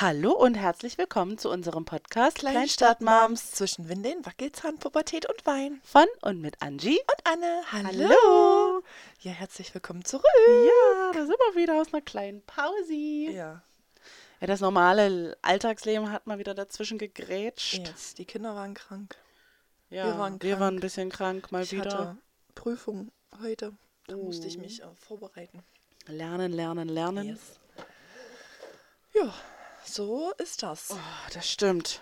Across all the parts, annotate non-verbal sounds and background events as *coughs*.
Hallo und herzlich willkommen zu unserem Podcast Kleinstadtmoms zwischen Windeln, Wackelzahn, Pubertät und Wein. von und mit Angie. Und Anne, hallo. Hallo. Ja, herzlich willkommen zurück. Ja, da sind wir wieder aus einer kleinen Pause. Ja, Ja, das normale Alltagsleben hat mal wieder dazwischen gegrätscht. yes, die Kinder waren krank. Ja, Wir waren wir krank. waren ein bisschen krank mal ich wieder. hatte Prüfung heute. Da musste ich Oh. mich äh, vorbereiten. Lernen, lernen, lernen. Yes. Ja, so ist das. Oh, das stimmt.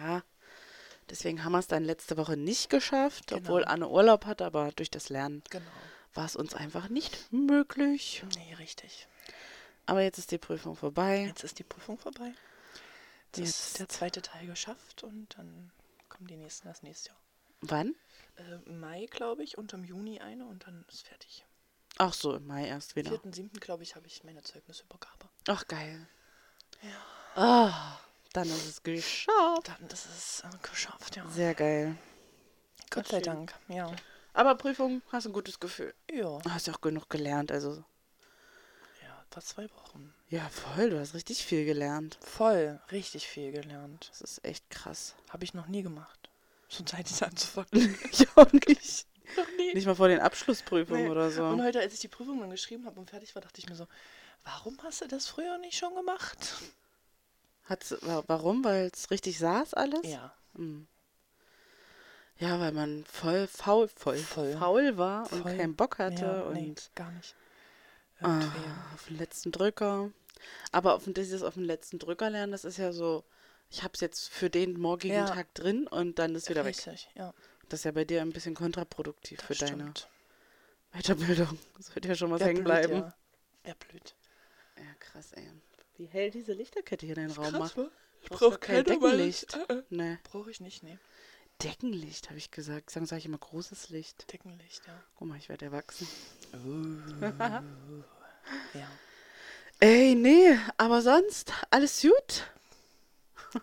Ja, deswegen haben wir es dann letzte Woche nicht geschafft, Genau. obwohl Anne Urlaub hat, aber durch das Lernen Genau. war es uns einfach nicht möglich. Nee, richtig. Aber jetzt ist die Prüfung vorbei. Jetzt ist die Prüfung vorbei. Jetzt Jetzt. ist der zweite Teil geschafft und dann kommen die nächsten das nächste Jahr. Wann? Äh, Mai, glaube ich, und im Juni eine und dann ist fertig. Ach so, im Mai erst wieder. 4.7. glaube ich, habe ich meine Zeugnisübergabe. Ach, geil. Ja. Ah, dann ist es geschafft. Dann ist es äh, geschafft, ja. Sehr geil. Gott sei schön. Dank, ja. Aber Prüfung, hast ein gutes Gefühl. Ja, Hast ja auch genug gelernt, also. ja, fast zwei Wochen. Ja, voll, du hast richtig viel gelernt. Voll, richtig viel gelernt. Das ist echt krass. Habe ich noch nie gemacht. Schon Zeit, es anzufangen. ich auch nicht. noch nie. Nicht mal vor den Abschlussprüfungen Nee. oder so. Und heute, als ich die Prüfung dann geschrieben habe und fertig war, dachte ich mir so, warum hast du das früher nicht schon gemacht? Hat's, wa- warum? Weil es richtig saß alles? Ja, Hm. Ja, weil man voll faul, voll, Voll. faul war und Voll. keinen Bock hatte ja und nee, gar nicht. ah, auf den letzten Drücker. Aber auf, den- dieses auf den letzten Drücker lernen, das ist ja so, ich habe es jetzt für den morgigen Ja. Tag drin und dann ist wieder weg. Richtig, ja. Das ist ja bei dir ein bisschen kontraproduktiv für das deine stimmt. Weiterbildung. Das wird ja schon was Wär hängen blöd, bleiben. Ja. Wär blöd. Ja. krass, ey. Wie hell diese Lichterkette hier den Raum macht. Ich brauche kein Deckenlicht. Äh, äh. Ne, Brauche ich nicht, nee. Deckenlicht, habe ich gesagt. Sagen sage ich immer großes Licht. Deckenlicht, ja. Guck mal, ich werde erwachsen. *laughs* ja. Ey, nee, aber sonst alles gut?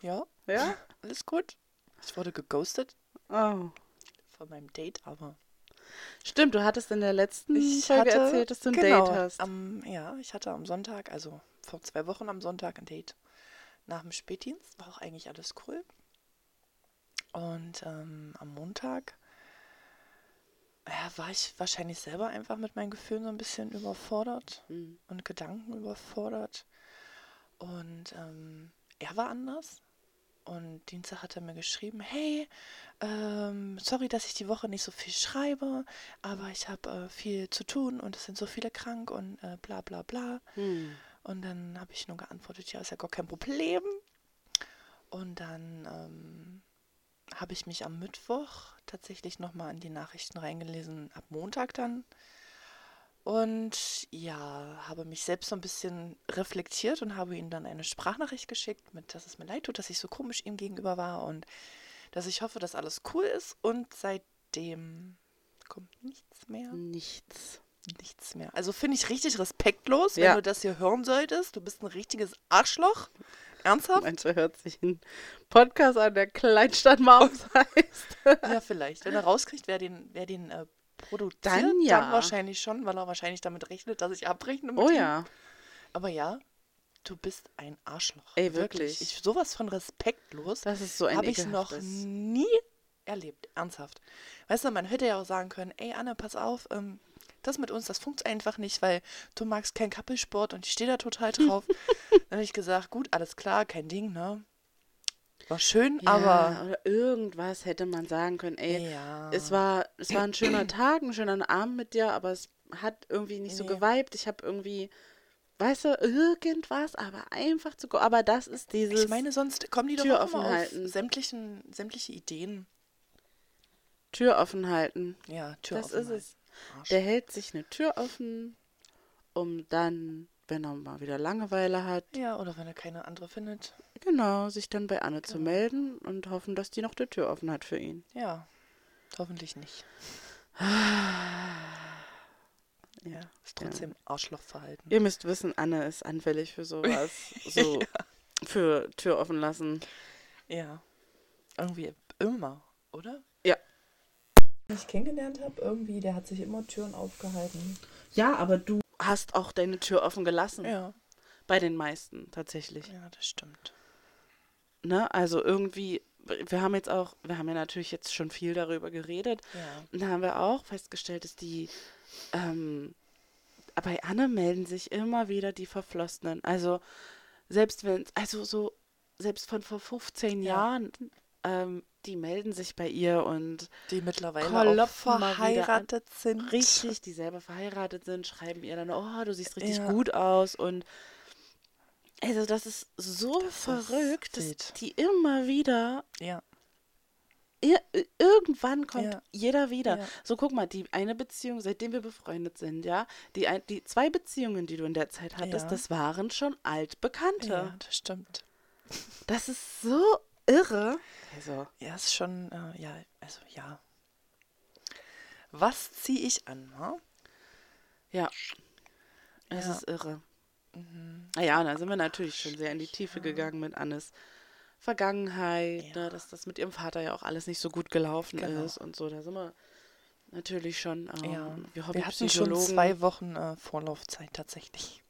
Ja, Ja? alles gut. Ich wurde geghostet Oh. von meinem Date, aber Stimmt, du hattest in der letzten ich Folge hatte erzählt, dass du ein genau, Date hast. Am, ja, ich hatte am Sonntag, also vor zwei Wochen am Sonntag ein Date nach dem Spätdienst. War auch eigentlich alles cool. Und ähm, am Montag ja, war ich wahrscheinlich selber einfach mit meinen Gefühlen so ein bisschen überfordert Hm. und Gedanken überfordert. Und ähm, er war anders. Und Dienstag hat er mir geschrieben, hey, ähm, sorry, dass ich die Woche nicht so viel schreibe, aber ich habe äh, viel zu tun und es sind so viele krank und äh, bla bla bla. Hm. Und dann habe ich nur geantwortet, ja, ist ja gar kein Problem. Und dann ähm, habe ich mich am Mittwoch tatsächlich nochmal in die Nachrichten reingelesen, ab Montag dann. Und ja, habe mich selbst so ein bisschen reflektiert und habe ihm dann eine Sprachnachricht geschickt, mit dass es mir leid tut, dass ich so komisch ihm gegenüber war und dass ich hoffe, dass alles cool ist. Und seitdem kommt nichts mehr. Nichts. Nichts mehr. Also finde ich richtig respektlos, wenn Ja. du das hier hören solltest. Du bist ein richtiges Arschloch. Ernsthaft? Manche hört sich ein Podcast an, der Kleinstadtmaus *laughs* heißt. Ja, vielleicht. Wenn er rauskriegt, wer den, wer den äh, produziert, Dann ja. dann wahrscheinlich schon, weil er wahrscheinlich damit rechnet, dass ich abrechne mit Oh ihm. ja. Aber ja, du bist ein Arschloch. Ey, wirklich. Ich, sowas von respektlos Das ist so ein habe ich noch nie erlebt. Ernsthaft. Weißt du, man hätte ja auch sagen können, ey Anne, pass auf, ähm, das mit uns, das funktioniert einfach nicht, weil du magst keinen Kappelsport und ich stehe da total drauf. *laughs* Dann habe ich gesagt, gut, alles klar, kein Ding, ne? War schön, Ja, aber oder irgendwas hätte man sagen können. Ey, ja. es war, es war ein schöner *clears throat* Tag, ein schöner Abend mit dir, aber es hat irgendwie nicht so Nee. geweibt. Ich habe irgendwie, weißt du, irgendwas, aber einfach zu. Aber das ist dieses. ich meine, sonst kommen die doch Tür offen halten. sämtlichen, sämtliche Ideen. Tür offen halten. Ja, Tür das offen ist es. halten. Arsch. Der hält sich eine Tür offen, um dann, wenn er mal wieder Langeweile hat, Ja, oder wenn er keine andere findet. Genau, sich dann bei Anne zu Genau. melden und hoffen, dass die noch die Tür offen hat für ihn. Ja, hoffentlich nicht. *sighs* Ja. Ist trotzdem Arschlochverhalten. Ihr müsst wissen, Anne ist anfällig für sowas. *laughs* So für Tür offen lassen. Ja. Irgendwie immer, oder? Ja. Den ich kennengelernt habe, irgendwie, der hat sich immer Türen aufgehalten. Ja, aber du hast auch deine Tür offen gelassen. Ja. Bei den meisten tatsächlich. Ja, das stimmt. Ne? Also irgendwie, wir haben jetzt auch, wir haben ja natürlich jetzt schon viel darüber geredet. Ja. Und da haben wir auch festgestellt, dass die, ähm, bei Anne melden sich immer wieder die Verflossenen. Also selbst wenn, also so, selbst von vor 15 Ja. Jahren, ähm, die melden sich bei ihr und Die mittlerweile auch wieder an. verheiratet sind. richtig, die selber verheiratet sind, schreiben ihr dann, oh, du siehst richtig Ja. gut aus und also das ist so Das ist verrückt, dass wild. die immer wieder Ja. Ir irgendwann kommt Ja. jeder wieder. Ja. So, guck mal, die eine Beziehung, seitdem wir befreundet sind, ja, die, ein, die zwei Beziehungen, die du in der Zeit hattest, Ja. das waren schon altbekannte. Ja, das stimmt. Das ist so irre. Also, Ja, ist schon, äh, ja, also ja. Was ziehe ich an, ne? ja, es ist irre. Mhm. Naja, da sind wir natürlich schon sehr in die Tiefe gegangen mit Annes Vergangenheit, Ja. ne, dass das mit ihrem Vater ja auch alles nicht so gut gelaufen Genau. ist und so. Da sind wir natürlich schon, ähm, Ja. wir Wir hatten schon zwei Wochen äh, Vorlaufzeit tatsächlich.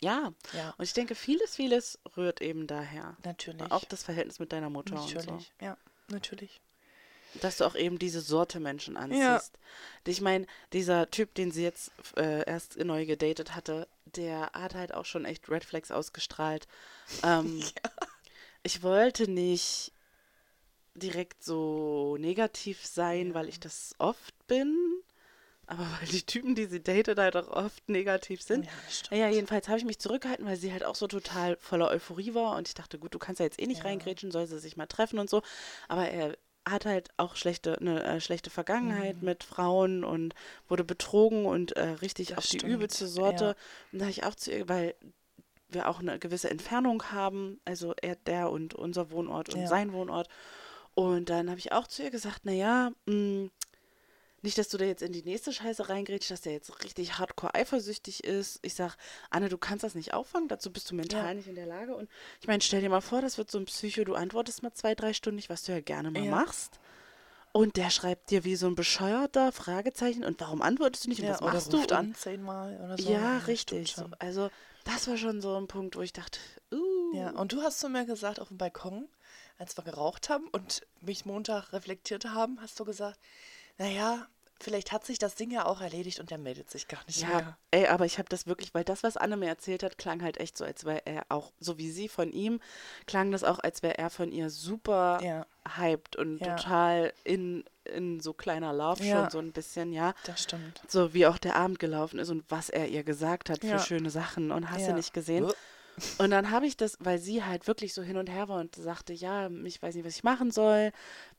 Ja, Ja, und ich denke, vieles, vieles rührt eben daher. natürlich. Auch das Verhältnis mit deiner Mutter und so. natürlich. Ja, natürlich. Dass du auch eben diese Sorte Menschen anziehst. Ich meine, dieser Typ, den sie jetzt äh, erst neu gedatet hatte, der hat halt auch schon echt Red Flags ausgestrahlt. *laughs* Ähm, Ich wollte nicht direkt so negativ sein, Ja. weil ich das oft bin. Aber *laughs* weil die Typen, die sie datet, halt auch oft negativ sind. Ja. Naja, jedenfalls habe ich mich zurückgehalten, weil sie halt auch so total voller Euphorie war und ich dachte, gut, du kannst ja jetzt eh nicht Ja. reingrätschen, soll sie sich mal treffen und so. Aber er hat halt auch schlechte, eine äh, schlechte Vergangenheit Mhm. mit Frauen und wurde betrogen und äh, richtig Das auf die stimmt, übelste Sorte. ja. Und da habe ich auch zu ihr, weil wir auch eine gewisse Entfernung haben, also er, der und unser Wohnort und Ja. sein Wohnort. Und dann habe ich auch zu ihr gesagt, naja, mh, nicht, dass du da jetzt in die nächste Scheiße reingrätschst, dass der jetzt richtig hardcore eifersüchtig ist. Ich sag, Anne, du kannst das nicht auffangen, dazu bist du mental Ja. nicht in der Lage. Und ich meine, stell dir mal vor, das wird so ein Psycho, du antwortest mal zwei, drei Stunden nicht, was du ja gerne mal Ja. machst. Und der schreibt dir wie so ein bescheuerter Fragezeichen. Und warum antwortest du nicht? Und Ja, was machst du? an zehnmal oder so. Ja, richtig. So, also, das war schon so ein Punkt, wo ich dachte, uh. Ja, und du hast zu mir gesagt auf dem Balkon, als wir geraucht haben und mich Montag reflektiert haben, hast du gesagt, naja, vielleicht hat sich das Ding ja auch erledigt und der meldet sich gar nicht Ja, mehr. ey, aber ich habe das wirklich, weil das, was Anne mir erzählt hat, klang halt echt so, als wäre er auch, so wie sie von ihm, klang das auch, als wäre er von ihr super Ja, hyped und Ja. total in, in so kleiner Love Ja. schon so ein bisschen, ja. das stimmt. So wie auch der Abend gelaufen ist und was er ihr gesagt hat für schöne Sachen und hast du Ja. nicht gesehen. Und dann habe ich das, weil sie halt wirklich so hin und her war und sagte, ja, ich weiß nicht, was ich machen soll,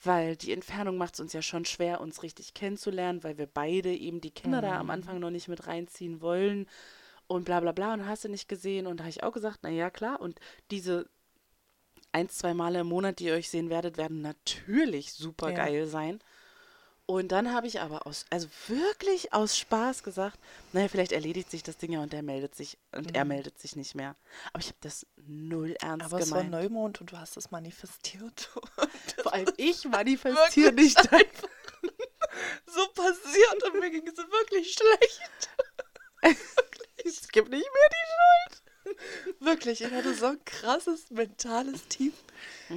weil die Entfernung macht es uns ja schon schwer, uns richtig kennenzulernen, weil wir beide eben die Kinder da am Mhm. Anfang noch nicht mit reinziehen wollen und bla bla bla und hast du nicht gesehen. Und da habe ich auch gesagt, na ja, klar. Und diese ein, zwei Male im Monat, die ihr euch sehen werdet, werden natürlich super Ja. geil sein. Und dann habe ich aber aus, also wirklich aus Spaß gesagt, naja, vielleicht erledigt sich das Ding ja und er meldet sich und er Mhm. meldet sich nicht mehr. Aber ich habe das null ernst Aber es war gemeint. Neumond und du hast es manifestiert. *laughs* Vor allem ich manifestiere nicht einfach. *laughs* so passiert und mir ging es wirklich schlecht. *laughs* Es gibt nicht mehr Wirklich, ich hatte so ein krasses mentales Tief.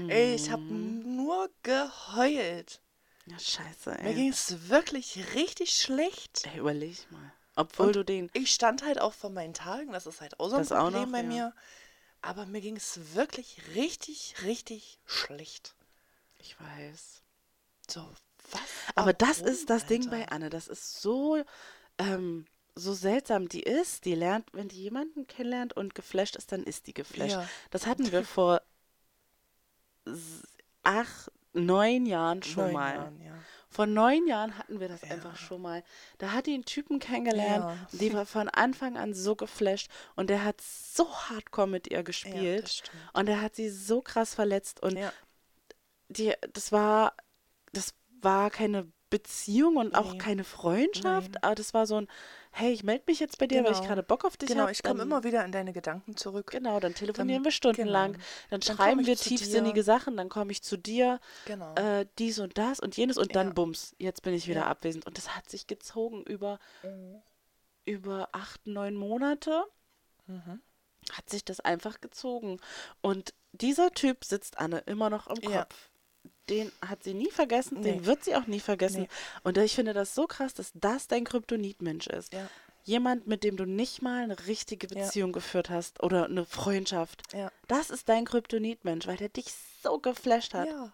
Ey, ich habe Mhm. nur geheult. Ja, scheiße, Mir ey. ging es wirklich richtig schlecht. ey überleg mal. Obwohl Und du den. Ich stand halt auch vor meinen Tagen, das ist halt auch so ein Das auch Problem noch, bei ja. mir. Aber mir ging es wirklich richtig, richtig schlecht. Ich weiß. So, was? Aber das warum, ist das Ding bei Alter? Anne. Das ist so, ähm, so seltsam. Die ist, die lernt, wenn die jemanden kennenlernt und geflasht ist, dann ist die geflasht. Ja. Das hatten wir vor acht, neun Jahren schon Neun mal. Jahren, ja. Vor neun Jahren hatten wir das Ja. einfach schon mal. Da hat die einen Typen kennengelernt, Ja. die war von Anfang an so geflasht und der hat so hardcore mit ihr Ja, gespielt stimmt. und der hat sie so krass verletzt und Ja, die, das war, das war keine Beziehung und auch Nee. keine Freundschaft, Nein. aber das war so ein, hey, ich melde mich jetzt bei dir, weil ich Genau. gerade Bock auf dich genau, habe. ich komme immer wieder in deine Gedanken zurück. Genau, dann telefonieren Dann- wir stundenlang, genau. dann Dann schreiben wir tiefsinnige. Sachen, dann komme ich zu dir, Genau. äh, dies und das und jenes und dann Ja. bums, jetzt bin ich wieder Ja. abwesend. Und das hat sich gezogen über, Mhm. über acht, neun Monate. Mhm. hat sich das einfach gezogen. Und dieser Typ sitzt Anne immer noch im Kopf. Ja. Den hat sie nie vergessen, nee. den wird sie auch nie vergessen. Nee. Und ich finde das so krass, dass das dein Kryptonitmensch ist. Ja. Jemand, mit dem du nicht mal eine richtige Beziehung ja. geführt hast oder eine Freundschaft. Ja. Das ist dein Kryptonitmensch, weil der dich so geflasht hat. Ja.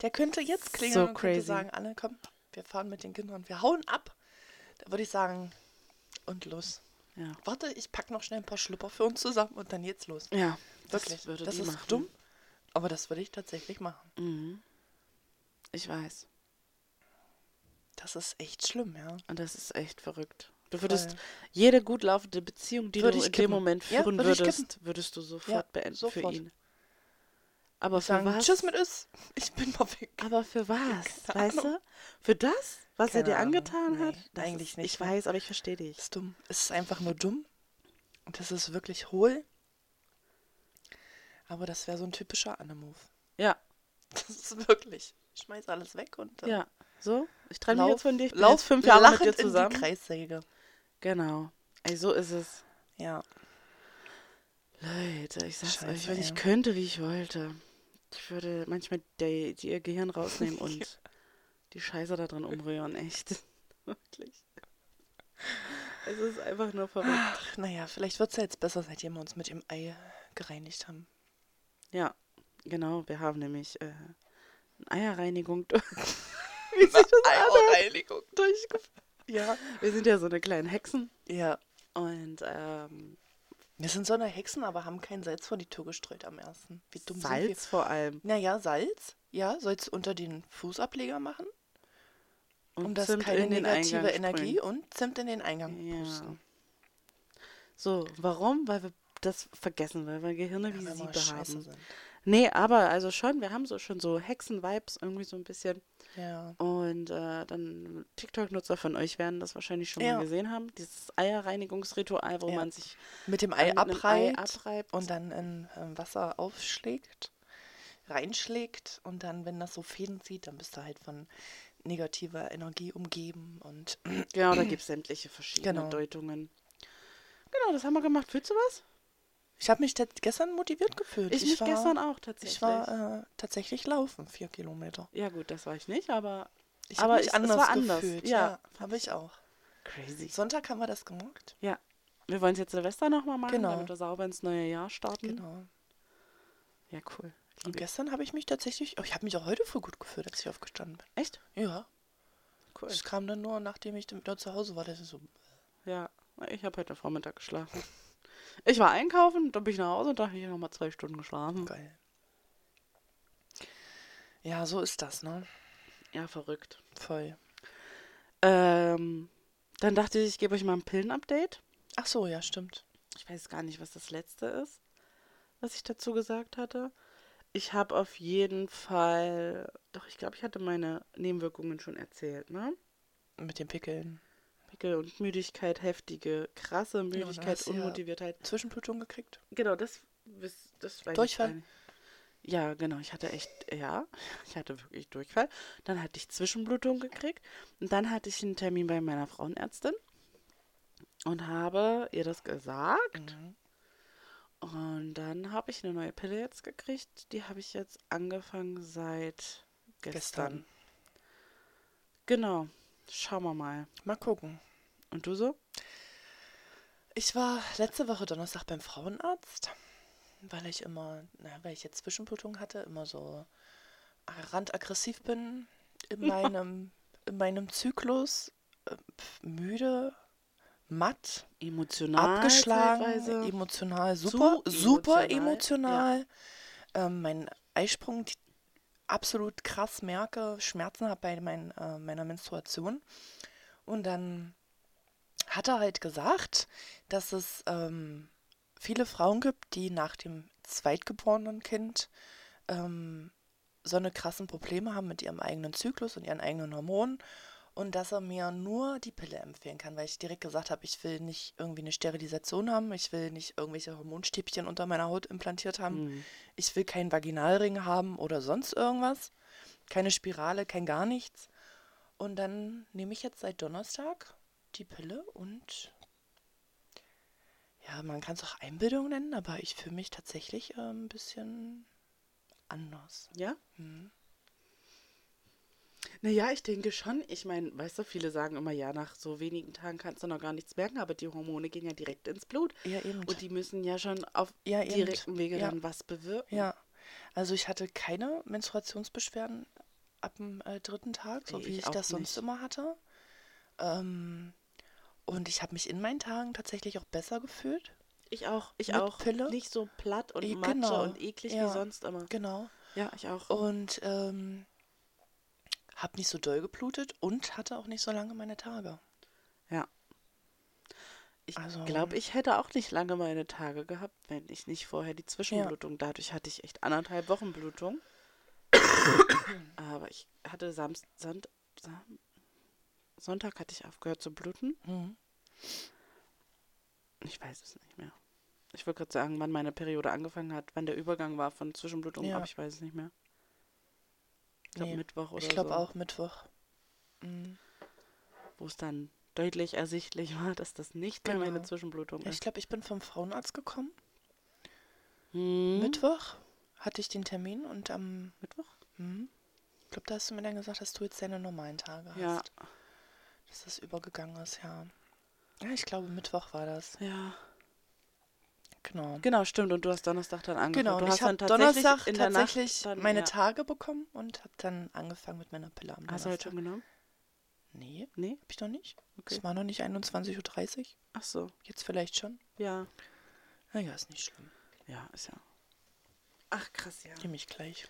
Der könnte jetzt klingeln so und crazy. könnte sagen, Anne, komm, wir fahren mit den Kindern, wir hauen ab. Da würde ich sagen, und los. Ja. Warte, ich packe noch schnell ein paar Schlüpper für uns zusammen und dann jetzt los. Ja, wirklich. Das, würde das ist machen. dumm, aber das würde ich tatsächlich machen. Mhm. Ich weiß. Das ist echt schlimm, ja. Und das ist echt verrückt. Du würdest Voll. jede gut laufende Beziehung, die Würde du in dem Moment führen ja, würd würdest, würdest du sofort ja, beenden sofort. für ihn. Aber für sagen, was? Tschüss mit uns. *laughs* Ich bin mal weg. Aber für was? Keine weißt Ahnung. du? Für das, was Keine er dir angetan Ahnung. hat? Nee, eigentlich ist, nicht. Ich weiß, aber ich verstehe dich. Ist dumm. Es ist einfach nur dumm. Und das ist wirklich hohl. Aber das wäre so ein typischer Anne-Move. Ja. *laughs* Das ist wirklich. Ich schmeiß alles weg und dann Ja. So, ich trenne mich jetzt von dir. Ich bin lauf jetzt fünf Jahre mit dir zusammen. In die Kreissäge. Genau. Ey, so ist es. Ja. Leute, ich sag's Scheiße, euch, wenn ich könnte, wie ich wollte. Ich würde manchmal die, die ihr Gehirn rausnehmen und *laughs* die Scheiße da drin umrühren, echt. *laughs* Wirklich. Es ist einfach nur verrückt. Ach, naja, vielleicht wird es ja jetzt besser, seitdem wir uns mit dem Ei gereinigt haben. Ja, genau. Wir haben nämlich äh, eine Eierreinigung. Wie sich das Eierreinigung durchgeführt. *laughs* Ja. Wir sind ja so eine kleinen Hexen. Ja. Und ähm, wir sind so eine Hexen, aber haben kein Salz vor die Tür gestreut am ersten. Wie dumm Salz sind wir? vor allem. Naja, Salz. Ja, sollst unter den Fußableger machen. Und um das Zimt keine negative Energie und Zimt in den Eingang ja. pusten. So, warum? Weil wir das vergessen, weil wir Gehirne ja, wie Siebe haben. Sind. Nee, aber also schon, wir haben so schon so Hexen-Vibes irgendwie so ein bisschen. Ja. Und äh, dann TikTok-Nutzer von euch werden das wahrscheinlich schon ja. mal gesehen haben. Dieses Eierreinigungsritual, wo ja. man sich mit dem Ei, abreibt, Ei abreibt, und dann in ähm, Wasser aufschlägt, reinschlägt und dann, wenn das so Fäden zieht, dann bist du halt von negativer Energie umgeben und genau, da gibt es sämtliche verschiedene genau. Deutungen. Genau, das haben wir gemacht. Fühlst du was? Ich habe mich gestern motiviert gefühlt. Ich, ich mich war, gestern auch tatsächlich. Ich war äh, tatsächlich laufen, vier Kilometer. Ja gut, das war ich nicht, aber ich habe mich ich, anders war anders. gefühlt. Ja, ja habe ich auch. Crazy. Sonntag haben wir das gemacht. Ja. Wir wollen es jetzt Silvester nochmal machen, genau. damit wir sauber ins neue Jahr starten. Genau. Ja, cool. Liebe. Und gestern habe ich mich tatsächlich, oh, ich habe mich auch heute früh gut gefühlt, als ich aufgestanden bin. Echt? Ja. Cool. Es kam dann nur, nachdem ich dann wieder zu Hause war, dass ich so. Ja, ich habe heute Vormittag geschlafen. Ich war einkaufen, dann bin ich nach Hause und da habe ich nochmal zwei Stunden geschlafen. Geil. Ja, so ist das, ne? Ja, verrückt. Voll. Ähm, dann dachte ich, ich gebe euch mal ein Pillen-Update. Ach so, ja, stimmt. Ich weiß gar nicht, was das letzte ist, was ich dazu gesagt hatte. Ich habe auf jeden Fall, doch, ich glaube, ich hatte meine Nebenwirkungen schon erzählt, ne? Mit den Pickeln. Pickel und Müdigkeit, heftige, krasse Müdigkeit, ja, Unmotiviertheit. Ja Zwischenblutung gekriegt? Genau, das, das weiß Durchfall? ich Ja, genau, ich hatte echt, ja, *laughs* ich hatte wirklich Durchfall. Dann hatte ich Zwischenblutung gekriegt und dann hatte ich einen Termin bei meiner Frauenärztin und habe ihr das gesagt. Mhm. Und dann habe ich eine neue Pille jetzt gekriegt. Die habe ich jetzt angefangen seit gestern. gestern. Genau. Schauen wir mal. Mal gucken. Und du so? Ich war letzte Woche Donnerstag beim Frauenarzt, weil ich immer, naja, weil ich jetzt Zwischenblutung hatte, immer so randaggressiv bin in meinem, in meinem Zyklus, äh, müde, matt, emotional, abgeschlagen, emotional, super, Zu super emotional. emotional. Ja. Ähm, mein Eisprung, die absolut krass merke, Schmerzen habe bei mein, äh, meiner Menstruation. Und dann hat er halt gesagt, dass es ähm, viele Frauen gibt, die nach dem zweitgeborenen Kind ähm, so eine krassen Probleme haben mit ihrem eigenen Zyklus und ihren eigenen Hormonen und dass er mir nur die Pille empfehlen kann, weil ich direkt gesagt habe, ich will nicht irgendwie eine Sterilisation haben, ich will nicht irgendwelche Hormonstäbchen unter meiner Haut implantiert haben, mhm. ich will keinen Vaginalring haben oder sonst irgendwas, keine Spirale, kein gar nichts. Und dann nehme ich jetzt seit Donnerstag die Pille und ja, man kann es auch Einbildung nennen, aber ich fühle mich tatsächlich äh, ein bisschen anders. Ja? Hm. Naja, ich denke schon. Ich meine, weißt du, viele sagen immer, ja, nach so wenigen Tagen kannst du noch gar nichts merken, aber die Hormone gehen ja direkt ins Blut. Ja, eben. Und die müssen ja schon auf ja, direktem Wege ja. dann was bewirken. Ja. Also ich hatte keine Menstruationsbeschwerden ab dem äh, dritten Tag, so nee, wie ich, ich das nicht. sonst immer hatte. Ähm, und ich habe mich in meinen Tagen tatsächlich auch besser gefühlt. Ich auch, ich Mit auch. Pille. Nicht so platt und e Matsche genau. und eklig ja, wie sonst immer. Genau. Ja, ich auch. Und ähm, habe nicht so doll geblutet und hatte auch nicht so lange meine Tage. Ja. Ich also, glaube, ich hätte auch nicht lange meine Tage gehabt, wenn ich nicht vorher die Zwischenblutung. Ja. Dadurch hatte ich echt anderthalb Wochen Blutung. *coughs* Aber ich hatte Samst, Sand, Sam, Sonntag hatte ich aufgehört zu bluten. Mhm. Ich weiß es nicht mehr. Ich wollte gerade sagen, wann meine Periode angefangen hat, wann der Übergang war von Zwischenblutung, ja. aber ich weiß es nicht mehr. Ich glaube nee, Mittwoch oder Ich glaube so. auch Mittwoch. Mhm. Wo es dann deutlich ersichtlich war, dass das nicht mehr genau. meine Zwischenblutung ist. Ich glaube, ich bin vom Frauenarzt gekommen. Mhm. Mittwoch hatte ich den Termin und am Mittwoch? Mhm. Ich glaube, da hast du mir dann gesagt, dass du jetzt deine normalen Tage ja. hast. Dass das übergegangen ist, ja. Ja, ich glaube, Mittwoch war das. Ja. Genau. Genau, stimmt. Und du hast Donnerstag dann angefangen. Genau, du hast ich habe Donnerstag in tatsächlich dann, meine ja. Tage bekommen und habe dann angefangen mit meiner Pille am Hast du heute schon genommen? Nee. Nee? Hab ich noch nicht. Okay. Es war noch nicht 21.30 Uhr. Ach so. Jetzt vielleicht schon. Ja. Naja, ist nicht schlimm. Ja, ist ja. Ach, krass, ja. Nehme ich gleich.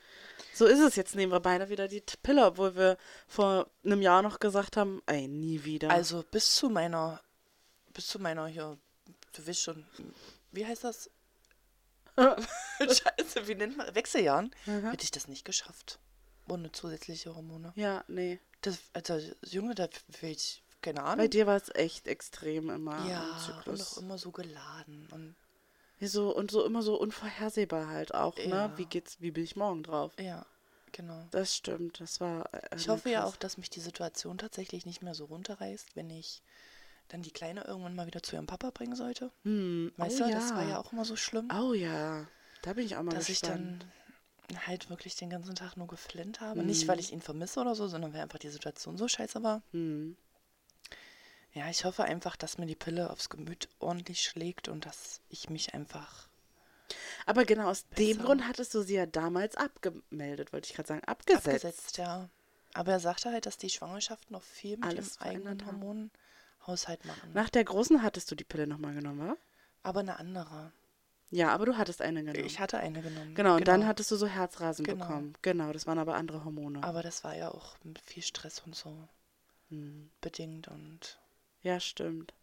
So ist es. Jetzt nehmen wir beide wieder die Pille, obwohl wir vor einem Jahr noch gesagt haben, ey, nie wieder. Also bis zu meiner, bis zu meiner hier, du weißt schon, wie heißt das? *laughs* *laughs* Scheiße, wie nennt man Wechseljahren? Mhm. Hätte ich das nicht geschafft. Ohne zusätzliche Hormone. Ja, nee. Das, also, Junge, da will ich, keine Ahnung. Bei dir war es echt extrem immer. Ja, und auch immer so geladen. Und ja, so, und so immer so unvorhersehbar halt auch, ne? ja. Wie geht's, wie bin ich morgen drauf? Ja, genau. Das stimmt, das war. Äh, ich hoffe krass. ja auch, dass mich die Situation tatsächlich nicht mehr so runterreißt, wenn ich dann die Kleine irgendwann mal wieder zu ihrem Papa bringen sollte. Hm. Weißt oh, du, ja. das war ja auch immer so schlimm. Oh ja, da bin ich auch mal Dass gespannt. ich dann halt wirklich den ganzen Tag nur geflennt habe. Hm. Nicht, weil ich ihn vermisse oder so, sondern weil einfach die Situation so scheiße war. Hm. Ja, ich hoffe einfach, dass mir die Pille aufs Gemüt ordentlich schlägt und dass ich mich einfach. Aber genau aus besser. dem Grund hattest du sie ja damals abgemeldet, wollte ich gerade sagen, abgesetzt. Abgesetzt, ja. Aber er sagte halt, dass die Schwangerschaft noch viel mit Alles dem eigenen Hormonen Haushalt machen. Nach der großen hattest du die Pille nochmal genommen, wa? Aber eine andere. Ja, aber du hattest eine genommen. Ich hatte eine genommen. Genau, und genau. dann hattest du so Herzrasen genau. bekommen. Genau, das waren aber andere Hormone. Aber das war ja auch mit viel Stress und so hm. bedingt und. Ja, stimmt.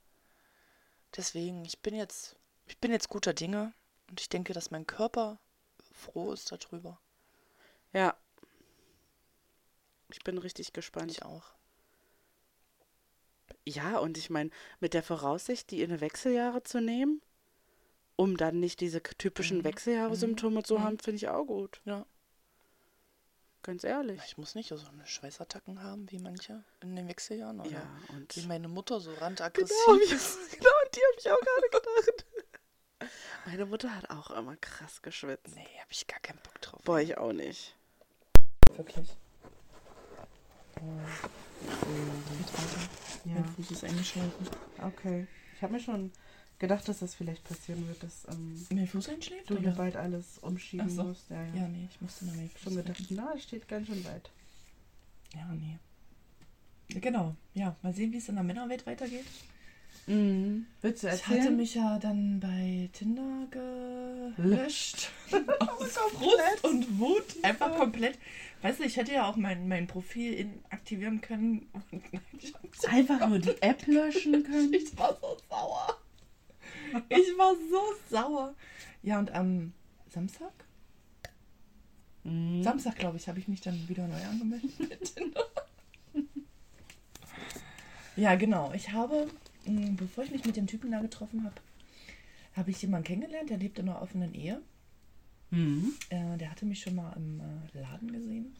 Deswegen, ich bin jetzt, ich bin jetzt guter Dinge und ich denke, dass mein Körper froh ist darüber. Ja. Ich bin richtig gespannt. Ich auch. Ja, und ich meine, mit der Voraussicht, die in eine Wechseljahre zu nehmen, um dann nicht diese typischen mhm. Wechseljahre-Symptome mhm. zu mhm. haben, finde ich auch gut. Ja. Ganz ehrlich. Ich muss nicht so eine Schweißattacken haben wie manche in den Wechseljahren. Oder ja, und wie meine Mutter so randaggressiv. Genau, *laughs* genau die habe ich auch gerade gedacht. Meine Mutter hat auch immer krass geschwitzt. Nee, habe ich gar keinen Bock drauf. Boah, ich auch nicht. Wirklich. Oh. Ja. Mein Fuß ist eingeschlafen. Okay. Ich habe mir schon gedacht, dass das vielleicht passieren wird, dass ähm, mein Fuß einschläft. Du hier bald alles umschieben so. musst. Ja, ja. ja, nee, ich musste noch meinen Fuß Schon gedacht, na, es steht ganz schön weit. Ja, nee. Genau, ja. Mal sehen, wie es in der Männerwelt weitergeht. Mhm. Willst du erzählen? Ich hatte mich ja dann bei Tinder gelöscht. *laughs* Aus *laughs* Frust und Wut. Einfach komplett. Weißt du, ich hätte ja auch mein, mein Profil aktivieren können. *laughs* Einfach nur die App löschen können. Ich war so sauer. Ich war so sauer. Ja, und am Samstag? Mhm. Samstag, glaube ich, habe ich mich dann wieder neu angemeldet ja, genau. Ich habe bevor ich mich mit dem Typen da getroffen habe, habe ich jemanden kennengelernt, der lebt in einer offenen Ehe. Mhm. Äh, der hatte mich schon mal im äh, Laden gesehen,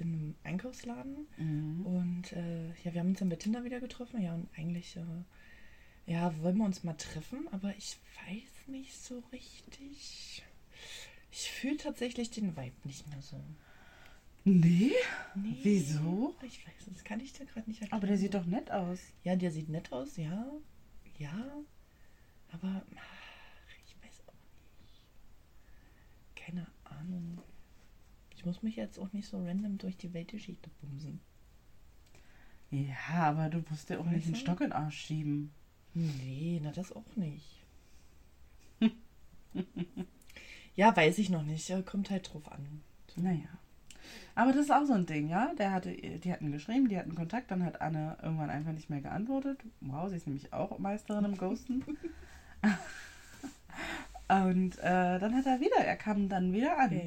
einem Einkaufsladen. Mhm. Und äh, ja, wir haben uns dann bei Tinder wieder getroffen. Ja, und eigentlich, äh, Ja, wollen wir uns mal treffen, aber ich weiß nicht so richtig. Ich fühle tatsächlich den Vibe nicht mehr so. Nee? Nee. Wieso? Ich weiß, das kann ich dir gerade nicht erklären. Aber der sieht doch nett aus. Ja, der sieht nett aus, ja. Ja. Aber ach, ich weiß auch nicht. Keine Ahnung. Ich muss mich jetzt auch nicht so random durch die Weltgeschichte bumsen. Ja, aber du musst dir auch nicht Weißt einen du? Stock in den Arsch schieben. Nee, na das auch nicht. *laughs* ja, weiß ich noch nicht. Kommt halt drauf an. Naja. Aber das ist auch so ein Ding, ja? Der hatte, die hatten geschrieben, die hatten Kontakt, dann hat Anne irgendwann einfach nicht mehr geantwortet. Wow, sie ist nämlich auch Meisterin im Ghosten. *laughs* Und äh, dann hat er wieder, er kam dann wieder an. Ja,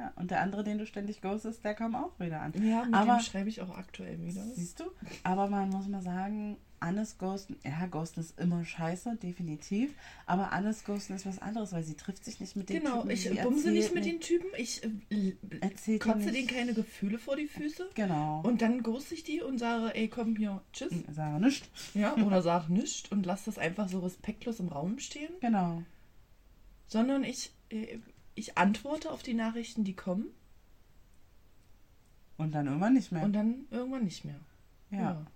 Ja, und der andere, den du ständig ghostest, der kam auch wieder an. ja mit Aber- dem schreibe ich auch aktuell wieder. Siehst du? Aber man muss mal sagen, Annes Ghosten, ja, Ghosten ist immer scheiße, definitiv. Aber Annes Ghosten ist was anderes, weil sie trifft sich nicht mit den Genau, Typen. ich sie bumse nicht mit den Typen. Ich äh, kotze denen keine Gefühle vor die Füße. Genau. Und dann ghost ich die und sage, ey, komm hier, tschüss. Sarah nicht. Ja, oder *laughs* sag nichts und lass das einfach so respektlos im Raum stehen. Genau. Sondern ich, äh, ich antworte auf die Nachrichten, die kommen Und dann irgendwann nicht mehr. und dann irgendwann nicht mehr. ja. ja.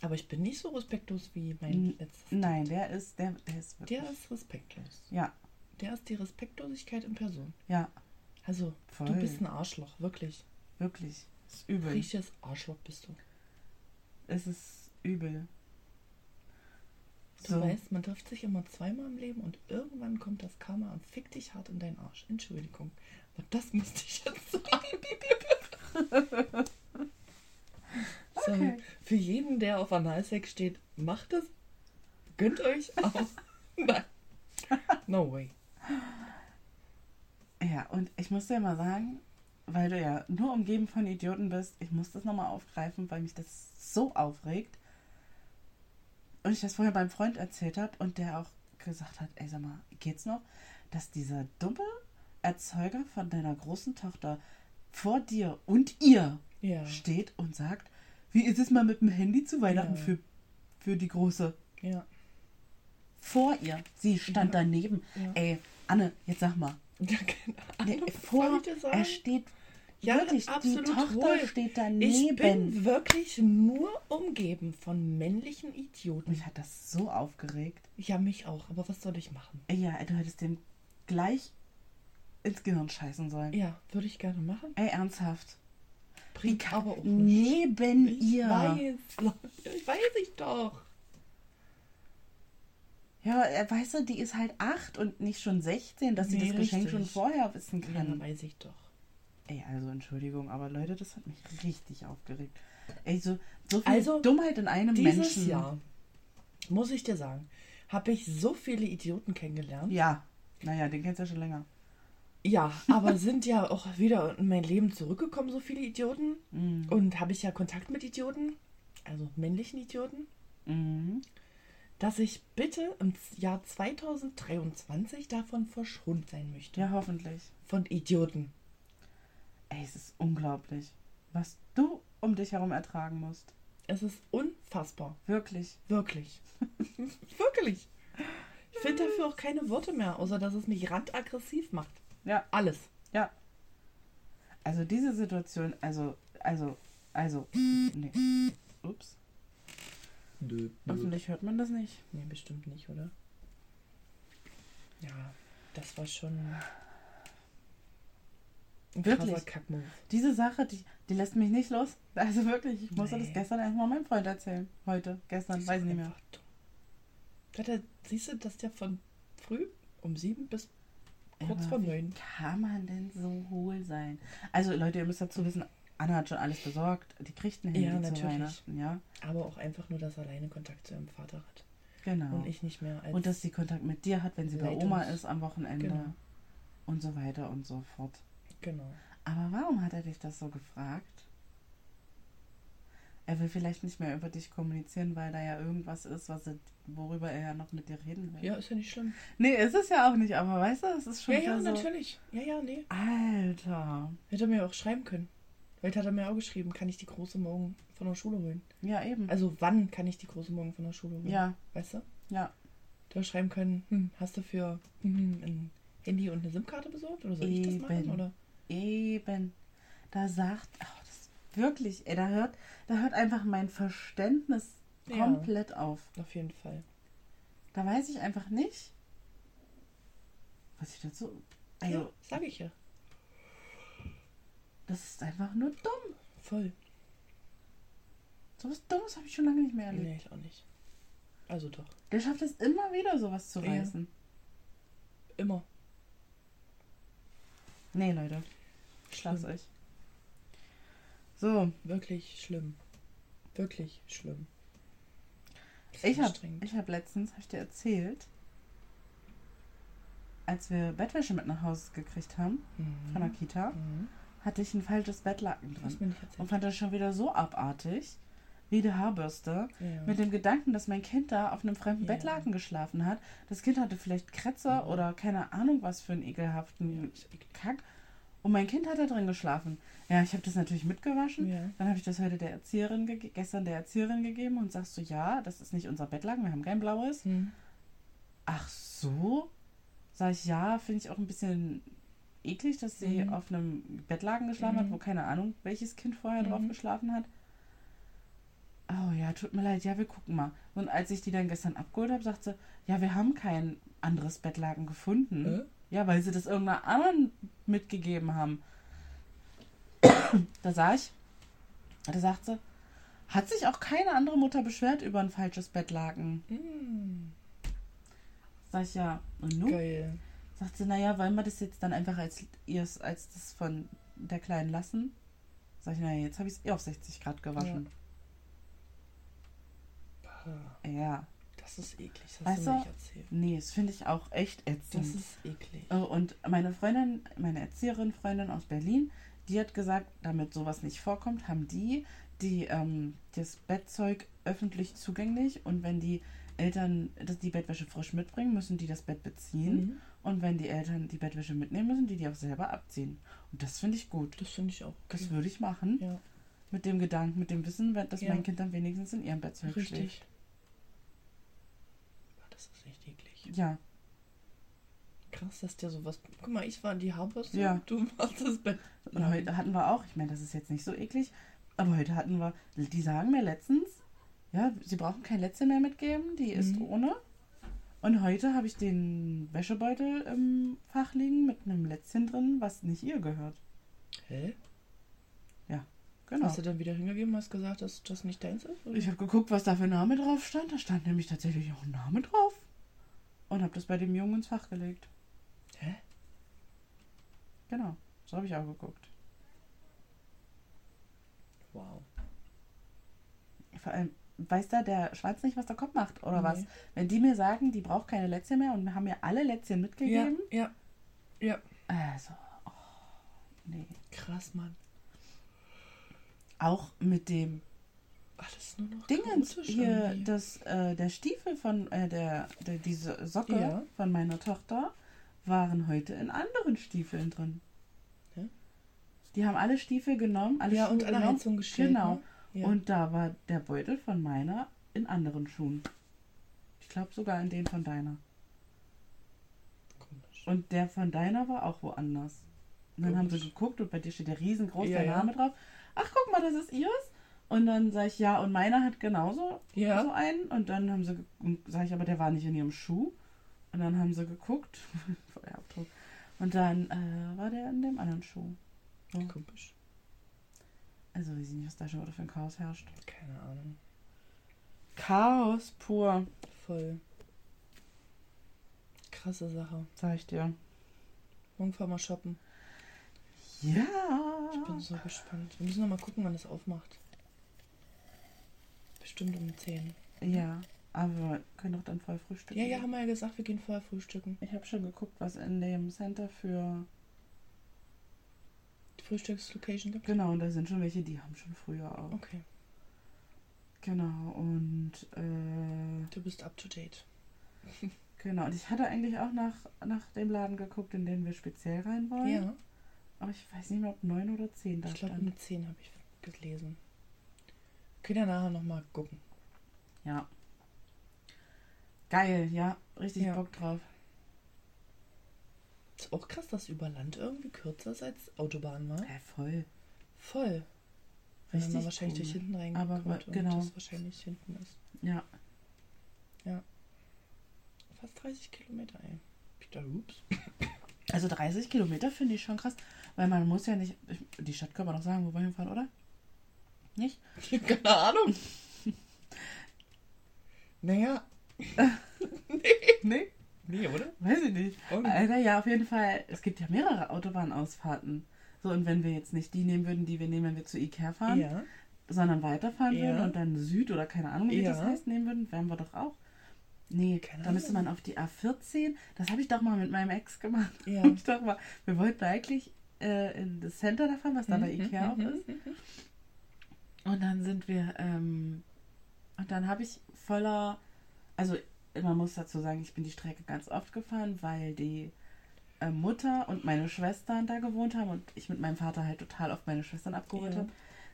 Aber ich bin nicht so respektlos wie mein N- letztes. Nein, der ist, der, der ist wirklich. Der ist respektlos. Ja, Der ist die Respektlosigkeit in Person. ja, Also, Voll. du bist ein Arschloch, wirklich. wirklich. Ist übel. Richtiges Arschloch bist du. Es ist übel. Du weißt, man trifft sich immer zweimal im Leben und irgendwann kommt das Karma und fickt dich hart in deinen Arsch. Entschuldigung. Aber das musste ich jetzt sagen. *laughs* *laughs* So, Okay. für jeden, der auf Analsex steht, macht es. Gönnt euch *laughs* auch. Nein. No way. Ja, und ich muss dir mal sagen, weil du ja nur umgeben von Idioten bist, ich muss das nochmal aufgreifen, weil mich das so aufregt. Und ich das vorher beim Freund erzählt habe und der auch gesagt hat, ey, sag mal, geht's noch? Dass dieser dumme Erzeuger von deiner großen Tochter vor dir und ihr Ja. steht und sagt, wie ist es mal mit dem Handy zu Weihnachten Ja. für, für die Große? Ja. Vor ihr. Sie stand Ja. daneben. Ja. Ey, Anne, jetzt sag mal. *laughs* Ja, keine Ahnung, vor, ich er steht Ja, wirklich, absolut die Tochter wohl. steht Ich daneben. bin wirklich nur umgeben von männlichen Idioten. Mich hat das so aufgeregt. Ja, mich auch. Aber was soll ich machen? Ey, Ja, du hättest dem gleich ins Gehirn scheißen sollen. Ja, würde ich gerne machen. Ey, ernsthaft. Kann- aber auch nicht. Neben Ich ihr. weiß, ich weiß ich doch. Ja, äh, weißt du, die ist halt acht und nicht schon 16, dass sie Nee, das Geschenk richtig. schon vorher wissen Ja, kann. weiß ich doch. Ey, also Entschuldigung, aber Leute, das hat mich richtig aufgeregt. Ey, so, so viel Also, Dummheit in einem Dieses Menschen. Jahr, muss ich dir sagen, habe ich so viele Idioten kennengelernt. Ja. Naja, den kennst du ja schon länger. Ja, aber *laughs* sind ja auch wieder in mein Leben zurückgekommen, so viele Idioten. Mhm. Und habe ich ja Kontakt mit Idioten, also männlichen Idioten, Mhm. dass ich bitte im Jahr 2023 davon verschont sein möchte. Ja, hoffentlich. Von Idioten. Ey, es ist unglaublich, was du um dich herum ertragen musst. Es ist unfassbar. Wirklich. Wirklich. *laughs* Wirklich. Ich finde dafür auch keine Worte mehr, außer dass es mich randaggressiv macht. Ja, Alles. ja. Also diese Situation, also, also, also, nee. Ups. Nö. Hoffentlich hört man das nicht. Nee, bestimmt nicht, oder? Ja, das war schon ein Wirklich? Kackmove. Diese Sache, die, die lässt mich nicht los. Also wirklich, ich musste Nee. das gestern erstmal meinem Freund erzählen. Heute, gestern, weiß ich nicht mehr. dumm. Siehst du, dass der von früh um sieben bis kurz vor wie neun. kann man denn so hohl sein? Also Leute, ihr müsst dazu wissen, Anna hat schon alles besorgt. Die kriegt ein Handy Ja, zu natürlich. Weihnachten, ja. Aber auch einfach nur, dass er alleine Kontakt zu ihrem Vater hat. Genau. Und ich nicht mehr als. Und dass sie Kontakt mit dir hat, wenn sie bei Leitungs- Oma ist am Wochenende. Genau. Und so weiter und so fort. genau. Aber warum hat er dich das so gefragt? Er will vielleicht nicht mehr über dich kommunizieren, weil da ja irgendwas ist, was er, worüber er ja noch mit dir reden will. Ja, ist ja nicht schlimm. Nee, ist es ja auch nicht, aber weißt du, es ist schon Ja, ja, so. natürlich. Ja, ja, nee. Alter. Hätte er mir auch schreiben können. Heute hat er mir auch geschrieben, kann ich die große morgen von der Schule holen? Ja, eben. Also wann kann ich die große morgen von der Schule holen? Ja. Weißt du? Ja. Du hast schreiben können, hm, hast du für hm, ein Handy und eine SIM-Karte besorgt? Oder soll ich das machen? Oder? Eben. Da sagt, das wirklich, ey, da hört, da hört einfach mein Verständnis Ja. komplett auf. Auf jeden Fall. Da weiß ich einfach nicht, was ich dazu. Also, ja, sag ich ja. das ist einfach nur dumm. Voll. So was Dummes habe ich schon lange nicht mehr erlebt. Nee, ich auch nicht. Also doch. Der schafft es immer wieder, sowas zu Ja. reißen. Immer. Nee, Leute. Ich lasse euch. So, Wirklich schlimm. Wirklich schlimm. Ich habe ich hab letztens, habe ich dir erzählt, als wir Bettwäsche mit nach Hause gekriegt haben, Mhm. von der Kita, Mhm. hatte ich ein falsches Bettlaken drin. Und fand das schon wieder so abartig, wie die Haarbürste. Ja. Mit dem Gedanken, dass mein Kind da auf einem fremden Ja. Bettlaken geschlafen hat. Das Kind hatte vielleicht Kretzer oder keine Ahnung was für einen ekelhaften Ja. Kack. Und mein Kind hat da drin geschlafen. Ja, ich habe das natürlich mitgewaschen. Ja. Dann habe ich das heute der Erzieherin gestern der Erzieherin gegeben und sagst du, ja, das ist nicht unser Bettlaken, wir haben kein blaues. Hm. Ach so? Sag ich, ja, finde ich auch ein bisschen eklig, dass sie Mhm. auf einem Bettlaken geschlafen hat, Mhm. wo keine Ahnung, welches Kind vorher Mhm. drauf geschlafen hat. Oh ja, tut mir leid, ja, wir gucken mal. Und als ich die dann gestern abgeholt habe, sagt sie, ja, wir haben kein anderes Bettlaken gefunden. Äh? Ja, weil sie das irgendeiner anderen mitgegeben haben. da sah ich, da sagt sie, hat sich auch keine andere Mutter beschwert über ein falsches Bettlaken. Hm. Sag ich ja, und nun? Geil. Sagt sie, naja, wollen wir das jetzt dann einfach als, als das von der Kleinen lassen? Sag ich, naja, jetzt habe ich es eh auf 60 Grad gewaschen. Pah, Ja. Das ist eklig, das Weißt du nicht erzählt. Nee, das finde ich auch echt Das ätzend. ist eklig. Oh, und meine Freundin, meine Erzieherin, Freundin aus Berlin, die hat gesagt, damit sowas nicht vorkommt, haben die, die ähm, das Bettzeug öffentlich zugänglich und wenn die Eltern das, die Bettwäsche frisch mitbringen, müssen die das Bett beziehen. Mhm. Und wenn die Eltern die Bettwäsche mitnehmen, müssen die die auch selber abziehen. Und das finde ich gut. Das finde ich auch. Das Okay. würde ich machen. Ja, Mit dem Gedanken, mit dem Wissen, dass Ja. mein Kind dann wenigstens in ihrem Bettzeug richtig. schläft. Ah, Das ist echt eklig. Ja, Krass, dass der sowas. Guck mal, ich war die Haarbürste. Ja. Du warst das Bett. Und heute hatten wir auch, ich meine, das ist jetzt nicht so eklig, aber heute hatten wir, die sagen mir letztens, ja, sie brauchen kein Lätzchen mehr mitgeben, die ist Mhm. ohne. Und heute habe ich den Wäschebeutel im Fach liegen mit einem Lätzchen drin, was nicht ihr gehört. Hä? Genau. Hast du dann wieder hingegeben, hast gesagt, dass das nicht deins ist? oder? Ich habe geguckt, was da für ein Name drauf stand. Da stand nämlich tatsächlich auch ein Name drauf. Und habe das bei dem Jungen ins Fach gelegt. Hä? Genau. So habe ich auch geguckt. Wow. Vor allem, weiß da der Schwanz nicht, was der Kopf macht oder was? Nee. Wenn die mir sagen, die braucht keine Lätzchen mehr und haben mir alle Lätzchen Ja, mitgegeben. ja. Ja. Also, oh, nee. Krass, Mann. Auch mit dem Alles nur noch Dingens hier, das, äh, der Stiefel von, äh, der, der, diese Socke Ja. von meiner Tochter waren heute in anderen Stiefeln drin. Hä? Die haben alle Stiefel genommen, alle Ja, Schuhe und genommen. Heizung gestellt. Genau. Ne? Ja. Und da war der Beutel von meiner in anderen Schuhen. Ich glaube sogar in den von deiner. Komisch. Und der von deiner war auch woanders. Und dann haben sie Komisch. geguckt und bei dir steht der riesengroß Ja, ja. Name drauf. Ach, guck mal, das ist ihrs. Und dann sage ich, ja, und meiner hat genauso Ja. so einen. Und dann haben sie, sage ich, aber der war nicht in ihrem Schuh. Und dann haben sie geguckt, *laughs* voll der Abdruck. Und dann äh, war der in dem anderen Schuh. So. Komisch. Also, weiß ich nicht, was da schon wieder für ein Chaos herrscht. Keine Ahnung. Chaos pur, Voll. Krasse Sache. sag ich dir. Morgen fahren wir shoppen. Ja. Ich bin so gespannt. Wir müssen noch mal gucken, wann es aufmacht. Bestimmt um 10. Ja, aber wir können doch dann voll frühstücken. Ja, ja, haben wir ja gesagt, wir gehen vorher frühstücken. Ich habe schon geguckt, was in dem Center für. Die Frühstückslocation gibt. Genau, und da sind schon welche, die haben schon früher auch. Okay. Genau, und äh, Du bist up to date. *laughs* genau. Und ich hatte eigentlich auch nach, nach dem Laden geguckt, in den wir speziell rein wollen. Ja. aber ich weiß nicht mehr, ob 9 oder 10 da Ich glaube, stand. mit 10 habe ich gelesen. Könnt ihr nachher nochmal gucken. Ja. Geil, ja. Richtig Ja. Bock drauf. Ist auch krass, dass über Land irgendwie kürzer ist als Autobahn war. Ja, voll. Voll. Weil Richtig man wahrscheinlich durch hinten reinkommt Aber wa- und genau. das wahrscheinlich hinten ist. Ja. Fast 30 Kilometer, ey. Dachte, ups. Also 30 Kilometer finde ich schon krass, weil man muss ja nicht. ich- Die Stadt können wir doch sagen, wo wir hinfahren, oder? Nicht? *laughs* Keine Ahnung. naja. *laughs* Nee. Nee, oder? Weiß ich nicht. Auch nicht. Alter, ja, auf jeden Fall. Es gibt ja mehrere Autobahnausfahrten. So, und wenn wir jetzt nicht die nehmen würden, die wir nehmen, wenn wir zu Ikea fahren, Ja. sondern weiterfahren Ja. würden und dann Süd oder keine Ahnung, wie das Ja. heißt, nehmen würden, wären wir doch auch. Nee, Keine da müsste man auf die A14. Das habe ich doch mal mit meinem Ex gemacht. Ja. *laughs* Und ich dachte mal, wir wollten eigentlich äh, in das Center da fahren, was da bei Mhm, Ikea auch mhm, ist. Und dann sind wir, ähm, und dann habe ich voller, also man muss dazu sagen, ich bin die Strecke ganz oft gefahren, weil die äh, Mutter und meine Schwestern da gewohnt haben und ich mit meinem Vater halt total oft meine Schwestern abgeholt Ja. habe.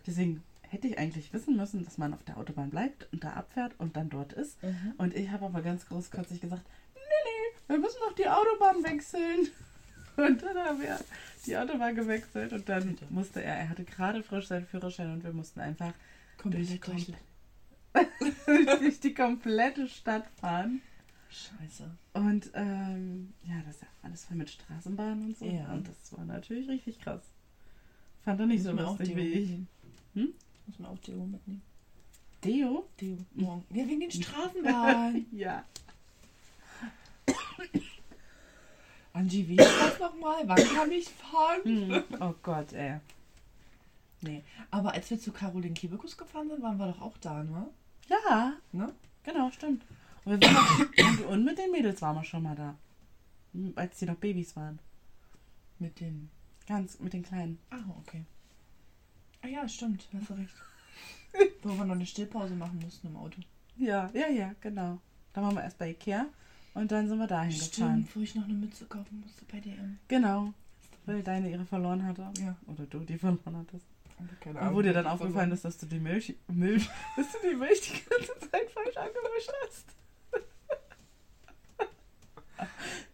Deswegen hätte ich eigentlich wissen müssen, dass man auf der Autobahn bleibt und da abfährt und dann dort ist. Mhm. Und ich habe aber ganz großkotzig gesagt, nee, nee, wir müssen noch die Autobahn wechseln. Und dann haben wir die Autobahn gewechselt und dann Bitte. musste er, er hatte gerade frisch seinen Führerschein und wir mussten einfach durch, durch. komple- *laughs* durch die komplette Stadt fahren. Scheiße. Und ähm, ja, das ist ja alles voll mit Straßenbahnen und so. Ja. Und das war natürlich richtig krass. Fand er nicht so Muss auch lustig wie ich. Hm? Muss man auch Deo mitnehmen. Deo? Deo. Morgen. Ja, wegen den *laughs* Straßenbahnen. Ja. Angie, wie ist das nochmal? Wann kann ich fahren? Hm. Oh Gott, ey. Nee. Aber als wir zu Caroline Kebekus gefahren sind, waren wir doch auch da, ne? Ja, Ne? genau, stimmt. Und, wir waren auch, und, mit den Mädels waren wir schon mal da. Hm, Als die noch Babys waren. Mit den. Ganz mit den Kleinen. Ah, okay. Ah ja, stimmt, hast du recht. *laughs* Wo wir noch eine Stillpause machen mussten im Auto. Ja, ja, ja, genau. Dann waren wir erst bei Ikea und dann sind wir dahin gefahren. Stimmt, wo ich noch eine Mütze kaufen musste bei DM. Genau. Weil deine ihre verloren hatte. Ja. Oder du die verloren hattest. Keine Und wo dir dann aufgefallen ist, dass du die Milch, Milch, *laughs* dass du die Milch die ganze Zeit falsch angemischt hast. *laughs*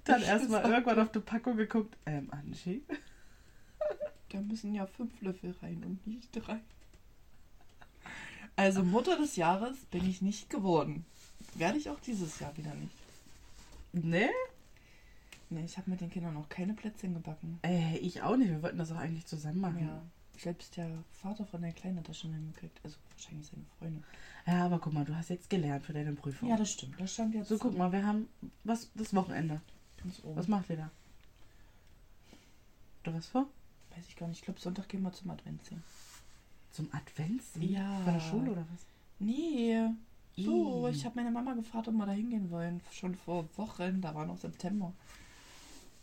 dann erstmal irgendwann auf die Packung geguckt. Ähm, Angie? *laughs* Da müssen ja fünf Löffel rein und nicht drei. Also Mutter des Jahres bin ich nicht geworden. Werde ich auch dieses Jahr wieder nicht. Nee? Nee, ich habe mit den Kindern noch keine Plätzchen gebacken. Äh, ich auch nicht. Wir wollten das auch eigentlich zusammen machen. Ja. Selbst der Vater von der Kleinen hat das schon hingekriegt. Also wahrscheinlich seine Freundin. Ja, aber guck mal, du hast jetzt gelernt für deine Prüfung. Ja, das stimmt. Das stand jetzt so, guck mal, wir haben was das Wochenende. ganz oben. Was macht ihr da? Du was vor? Weiß ich gar nicht. Ich glaube, Sonntag gehen wir zum Adventssingen. Zum Adventssingen? Ja. Von der Schule oder was? Nee. So, ich habe meine Mama gefragt, ob wir da hingehen wollen. Schon vor Wochen. Da war noch September.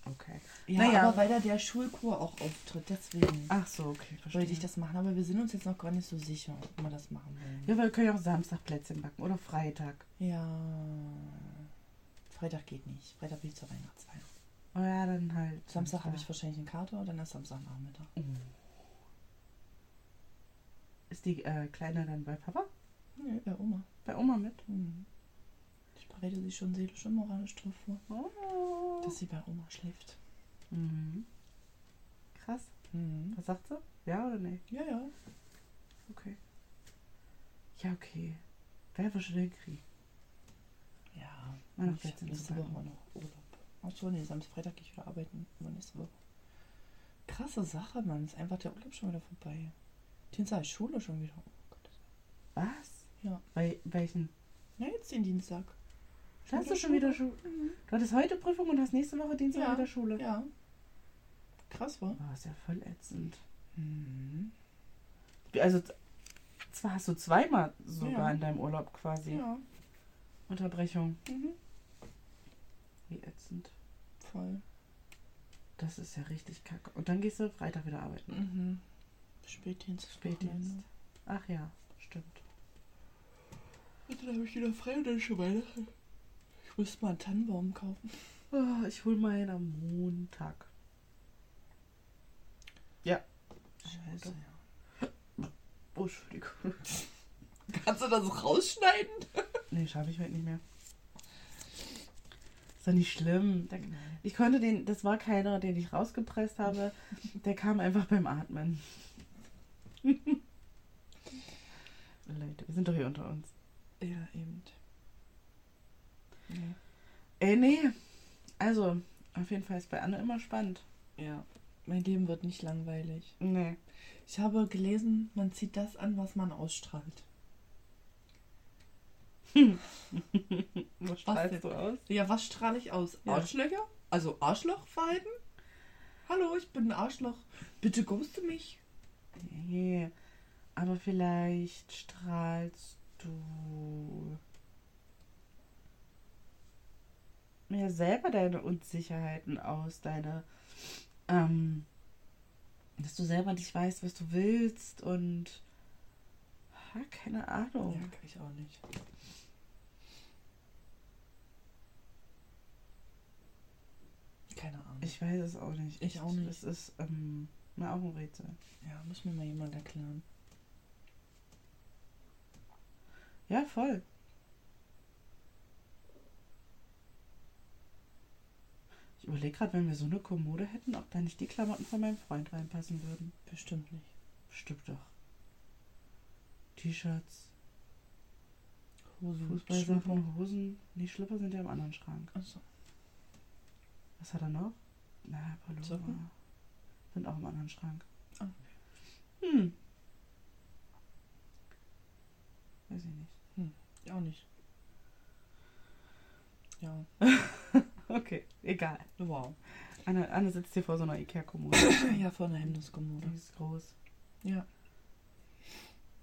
Okay. Ja, Naja. aber weil da der Schulchor auch auftritt. Deswegen Ach so, okay, verstehe. wollte ich das machen. Aber wir sind uns jetzt noch gar nicht so sicher, ob wir das machen wollen. Ja, weil wir können ja auch Samstag Plätzchen backen oder Freitag. Ja. Freitag geht nicht. Freitag bin ich zur Weihnachtsfeier. Oh ja, dann halt. Samstag habe ich wahrscheinlich einen Kater, dann ist Samstagnachmittag. Ist die äh, Kleine dann bei Papa? Nee, bei Oma. Bei Oma mit? Mhm. Ich bereite sie schon seelisch und moralisch drauf vor, Oh. dass sie bei Oma schläft. Mhm. Krass. Mhm. Was sagt sie? Ja oder nee? Ja, ja. Okay. Ja, okay. Wer wir schon hinkriegen. Ja. Noch ich habe nächste Woche noch Urlaub. Achso, nee, Samstag, Freitag gehe ich wieder arbeiten. Nächste Woche. Krasse Sache, Mann. Ist einfach der Urlaub schon wieder vorbei. Dienstag ist Schule schon wieder. Oh Gott. Was? Ja. Bei welchen? Na, jetzt den Dienstag. Da hast du schon wieder Schule. Du hattest heute Prüfung und hast nächste Woche Dienstag Ja. wieder Schule. Ja. Krass, war. Oh, ist ja voll ätzend. Mhm. Also, zwar hast du zweimal sogar Ja. in deinem Urlaub quasi Ja. Unterbrechung. Mhm. Wie ätzend. Voll. Das ist ja richtig kacke. Und dann gehst du Freitag wieder arbeiten. Mhm. Spätdienst. Spätdienst. Ach ja. Und dann habe ich wieder frei und dann schon Weihnachten. Ich muss mal einen Tannenbaum kaufen. Oh, ich hol mal einen am Montag. Ja. Scheiße, ja. Oh, Entschuldigung. *laughs* Kannst du das rausschneiden? *laughs* Nee, schaffe ich heute nicht mehr. Ist doch nicht schlimm. Ich konnte den, das war keiner, den ich rausgepresst habe. *laughs* Der kam einfach beim Atmen. Leute, wir sind doch hier unter uns. Ja, eben. Nee. Ey, nee. Also, auf jeden Fall ist bei Anne immer spannend. Ja. Mein Leben wird nicht langweilig. Nee. Ich habe gelesen, man zieht das an, was man ausstrahlt. *laughs* was strahlst du aus? Ja, was strahle ich aus? Ja. Arschlöcher? Also Arschlochverhalten? Hallo, ich bin ein Arschloch. Bitte ghoste mich. Nee, aber vielleicht strahlst du mir selber deine Unsicherheiten aus, deine, ähm, dass du selber nicht weißt, was du willst und ha, keine Ahnung. Ja, kann ich auch nicht. Keine Ahnung. Ich weiß es auch nicht. Ich, ich auch nicht. Es ist ähm, mir auch ein Rätsel. Ja, muss mir mal jemand erklären. Ja, voll. Ich überlege gerade, wenn wir so eine Kommode hätten, ob da nicht die Klamotten von meinem Freund reinpassen würden. Bestimmt nicht. Bestimmt doch. T-Shirts. Hosen. Fußballsachen, Hosen. Nee, Schlipper sind ja im anderen Schrank. Achso. Was hat er noch? Na. Socken? Sind auch im anderen Schrank. Ah, okay. Hm. Weiß ich nicht. Hm. Ich auch nicht. Ja. *laughs* okay, egal. Wow. Anne, Anne sitzt hier vor so einer Ikea-Kommode. *clears throat* ja, vor einer Hemmniskommode. Die ist groß. Ja.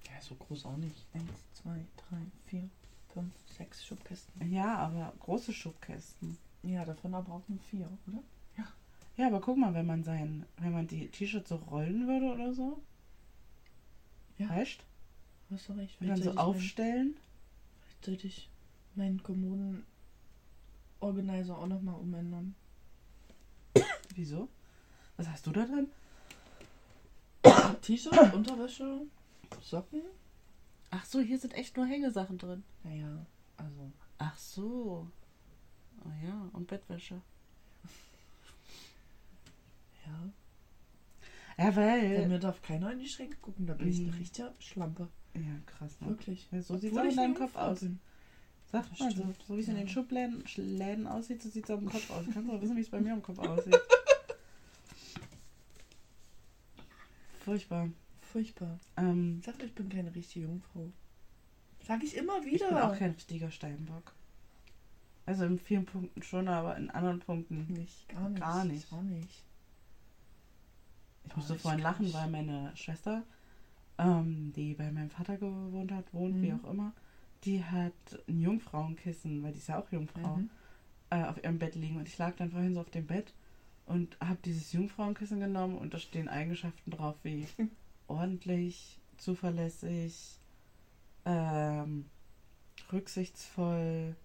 Ja, so groß auch nicht. Eins, zwei, drei, vier, fünf, sechs Schubkästen. Ja, aber große Schubkästen. Ja, davon aber auch nur vier, oder? Ja. Ja, aber guck mal, wenn man sein, wenn man die T-Shirts so rollen würde oder so. Ja. Weißt Hast du recht. Und dann so aufstellen. vielleicht sollte ich Kommunen-Organizer auch nochmal umändern. *coughs* Wieso? Was hast du da drin? T-Shirt, *coughs* Unterwäsche, Socken. Ach so, hier sind echt nur Hängesachen drin. Naja, also. Ach so. Oh ja, und Bettwäsche. *laughs* Ja. Ja, weil. Bei mir darf keiner in die Schränke gucken, da bin ich eine richtige Schlampe. Ja, krass, ne? Wirklich. Ja, so sieht es in deinem Kopf aus. Bin. Sag mal so, stimmt, so wie es in den Schubläden Läden aussieht, so sieht es auf dem Kopf aus. Kannst du auch wissen, wie es bei mir im Kopf aussieht. Furchtbar. Furchtbar. Ähm, Ich sag, ich bin keine richtige Jungfrau. Sag ich immer ich wieder. bin auch kein richtiger Steinbock. Also in vielen Punkten schon, aber in anderen Punkten nicht. Gar nicht. Gar nicht. Gar nicht. Ich musste ich vorhin lachen, weil meine Schwester, ähm, die bei meinem Vater gewohnt hat, wohnt, wie Mhm. auch immer, die hat ein Jungfrauenkissen, weil die ist ja auch Jungfrau, Mhm. äh, auf ihrem Bett liegen. Und ich lag dann vorhin so auf dem Bett und habe dieses Jungfrauenkissen genommen und da stehen Eigenschaften drauf wie *laughs* ordentlich, zuverlässig, ähm, rücksichtsvoll.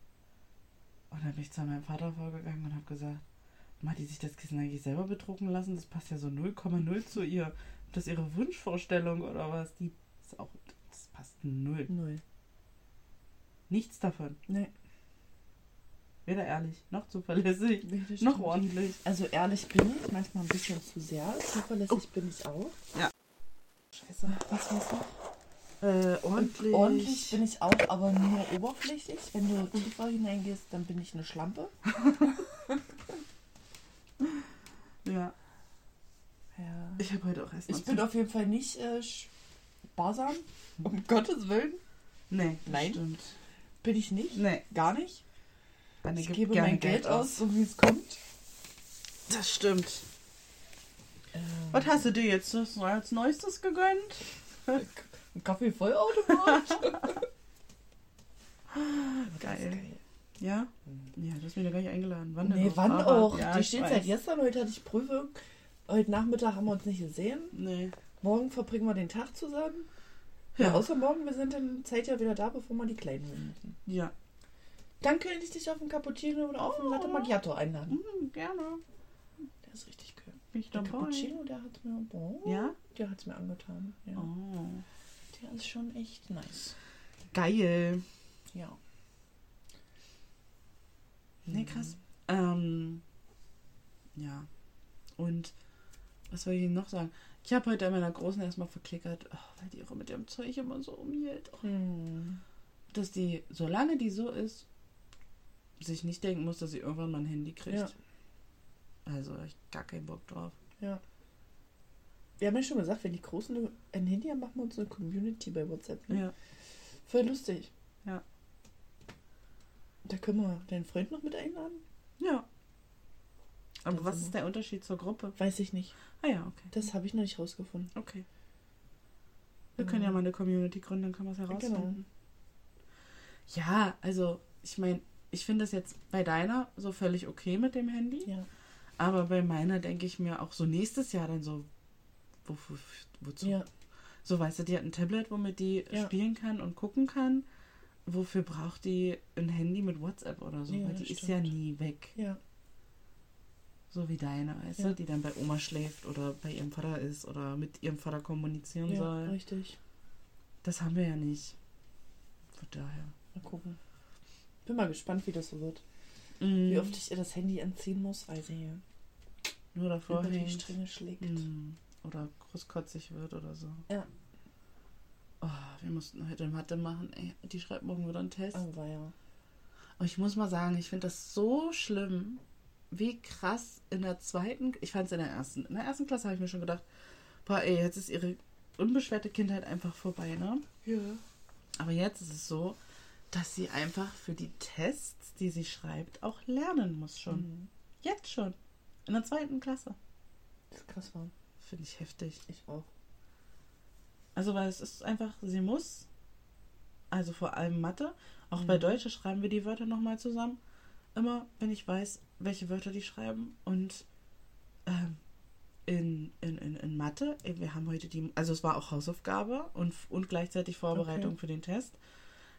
Und dann bin ich zu meinem Vater vorgegangen und habe gesagt, hat die sich das Kissen eigentlich selber bedrucken lassen? Das passt ja so 0,0 zu ihr. Das ist ihre Wunschvorstellung oder was? Die ist auch, das passt null. Null. Nichts davon. Nee. Weder ehrlich, noch zuverlässig, Nee, noch ordentlich. Also ehrlich bin ich, manchmal ein bisschen zu sehr. Zuverlässig bin ich auch. Scheiße. Was war's noch? Äh, ordentlich. Ordentlich bin ich auch, aber nur oberflächlich. Wenn du tiefer hineingehst, dann bin ich eine Schlampe. *laughs* Ja. Ja. Ich habe heute auch erst Ich bin auf jeden Fall nicht äh, sparsam. Um Gottes Willen. Nee, Nein. Stimmt. Bin ich nicht. Nee. Gar nicht. Anne Ich gebe mein Geld aus, so wie es kommt. Das stimmt. Ähm, Was hast du dir jetzt als Neuestes gegönnt? *laughs* Ein Kaffee-Vollautomat? *laughs* Geil. Ja? Ja, du hast mich da gar nicht eingeladen. Wann denn Nee, auch? wann auch? Ja, Die steht seit gestern. Heute hatte ich Prüfung. Heute Nachmittag haben wir uns nicht gesehen. Nee. Morgen verbringen wir den Tag zusammen. Ja, Ja. außer morgen, wir sind dann Zeit ja wieder da, bevor wir die Kleinen holen müssen. Ja. Dann könnte ich dich auf einen Cappuccino oder auf einen Latte Macchiato einladen. Mhm, gerne. Der ist richtig cool. Mich Der dabei. Cappuccino, der hat mir, oh, Ja? der hat's mir angetan. Ja. Oh. Der ist schon echt nice. Geil. Ja. Nee, krass. Ähm, ja. Und was soll ich Ihnen noch sagen? Ich habe heute meiner Großen erstmal verklickert, oh, weil die ihre mit dem Zeug immer so umhielt. Oh, Hm. dass die, solange die so ist, sich nicht denken muss, dass sie irgendwann mal ein Handy kriegt. Ja. Also, ich gar keinen Bock drauf. Ja. Wir haben ja schon gesagt, wenn die Großen ein Handy haben, machen wir uns eine Community bei WhatsApp. Ne? Ja. Voll lustig. Ja. Da können wir deinen Freund noch mit einladen? Ja. Aber Das was immer. ist der Unterschied zur Gruppe? Weiß ich nicht. Ah ja, okay. Das habe ich noch nicht rausgefunden. Okay. Wir können ja mal eine Community gründen, dann können wir es herausfinden. Ja, also ich meine, ich finde das jetzt bei deiner so völlig okay mit dem Handy, Ja. aber bei meiner denke ich mir auch so nächstes Jahr dann so, wo, wo, wozu? Ja. So, weißt du, die hat ein Tablet, womit die Ja. spielen kann und gucken kann. Wofür braucht die ein Handy mit WhatsApp oder so? Ja, Weil die ist ja nie weg. Ja. So wie deine, weißt Ja. du, die dann bei Oma schläft oder bei ihrem Vater ist oder mit ihrem Vater kommunizieren Ja, soll. richtig. Das haben wir ja nicht. Von daher. Mal gucken. Bin mal gespannt, wie das so wird. Mhm. Wie oft ich ihr das Handy entziehen muss, weil sie nur davor über die. Stränge schlägt. Mhm. Oder großkotzig wird oder so. Ja. Oh, wir mussten heute Mathe machen. Ey, die schreibt morgen wieder einen Test. Oh, war ja. Und ich muss mal sagen, ich finde das so schlimm, wie krass in der zweiten, ich fand es in der ersten, in der ersten Klasse habe ich mir schon gedacht, boah ey, jetzt ist ihre unbeschwerte Kindheit einfach vorbei, ne? Ja. Aber jetzt ist es so, dass sie einfach für die Tests, die sie schreibt, auch lernen muss schon. Mhm. Jetzt schon. In der zweiten Klasse. Das ist krass war. Finde ich heftig. Ich auch. Also, weil es ist einfach, sie muss, also vor allem Mathe, auch Mhm. bei Deutsche schreiben wir die Wörter nochmal zusammen. Immer, wenn ich weiß, welche Wörter die schreiben. Und ähm, in, in, in, in Mathe, ey, wir haben heute die, also es war auch Hausaufgabe und, und gleichzeitig Vorbereitung Okay. für den Test.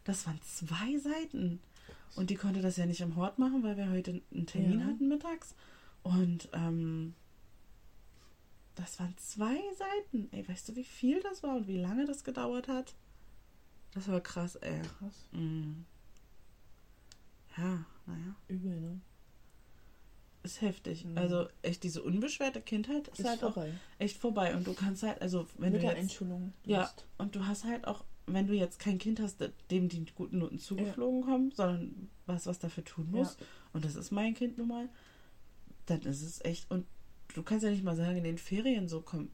Das waren zwei Seiten. Und die konnte das ja nicht im Hort machen, weil wir heute einen Termin Ja. hatten mittags. Und ähm, das waren zwei Seiten. Ey, weißt du, wie viel das war und wie lange das gedauert hat? Das war krass, ey. Krass. Mm. Ja, naja, Übel, ne? Ist heftig. Mhm. Also echt diese unbeschwerte Kindheit ist, Ist halt auch vorbei. echt vorbei. Und du kannst halt, also wenn Mit du der jetzt, Einschulung. Ja, und du hast halt auch, wenn du jetzt kein Kind hast, dem die guten Noten zugeflogen kommen, sondern was, was dafür tun Ja. muss, und das ist mein Kind nun mal, dann ist es echt, und du kannst ja nicht mal sagen, in den Ferien so, komm,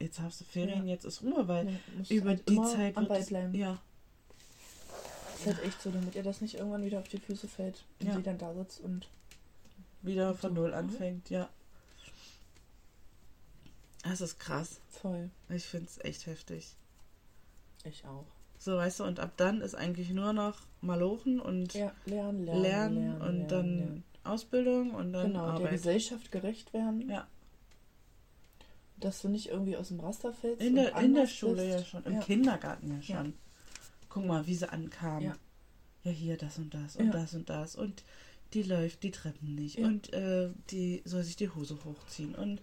jetzt hast du Ferien, Ja. jetzt ist Ruhe, weil musst über halt die Zeit wird es, ja, Ist halt echt so, damit ihr das nicht irgendwann wieder auf die Füße fällt. Und Ja. sie dann da sitzt und. Wieder von Null anfängt, ja. Das ist krass. Voll. Ich finde es echt heftig. Ich auch. So, weißt du, und ab dann ist eigentlich nur noch Malochen und Ja, lernen, lernen. lernen, lernen, und lernen, dann lernen. Ausbildung und dann Genau, der Arbeit. Gesellschaft gerecht werden. Ja. Dass du nicht irgendwie aus dem Raster fällst. In der, in der Schule bist. ja schon, im Ja. Kindergarten ja Ja. schon. Guck mal, wie sie ankam. Ja. Ja, hier das und das und Ja. das und das und die läuft die Treppen nicht Ja. und äh, die soll sich die Hose hochziehen und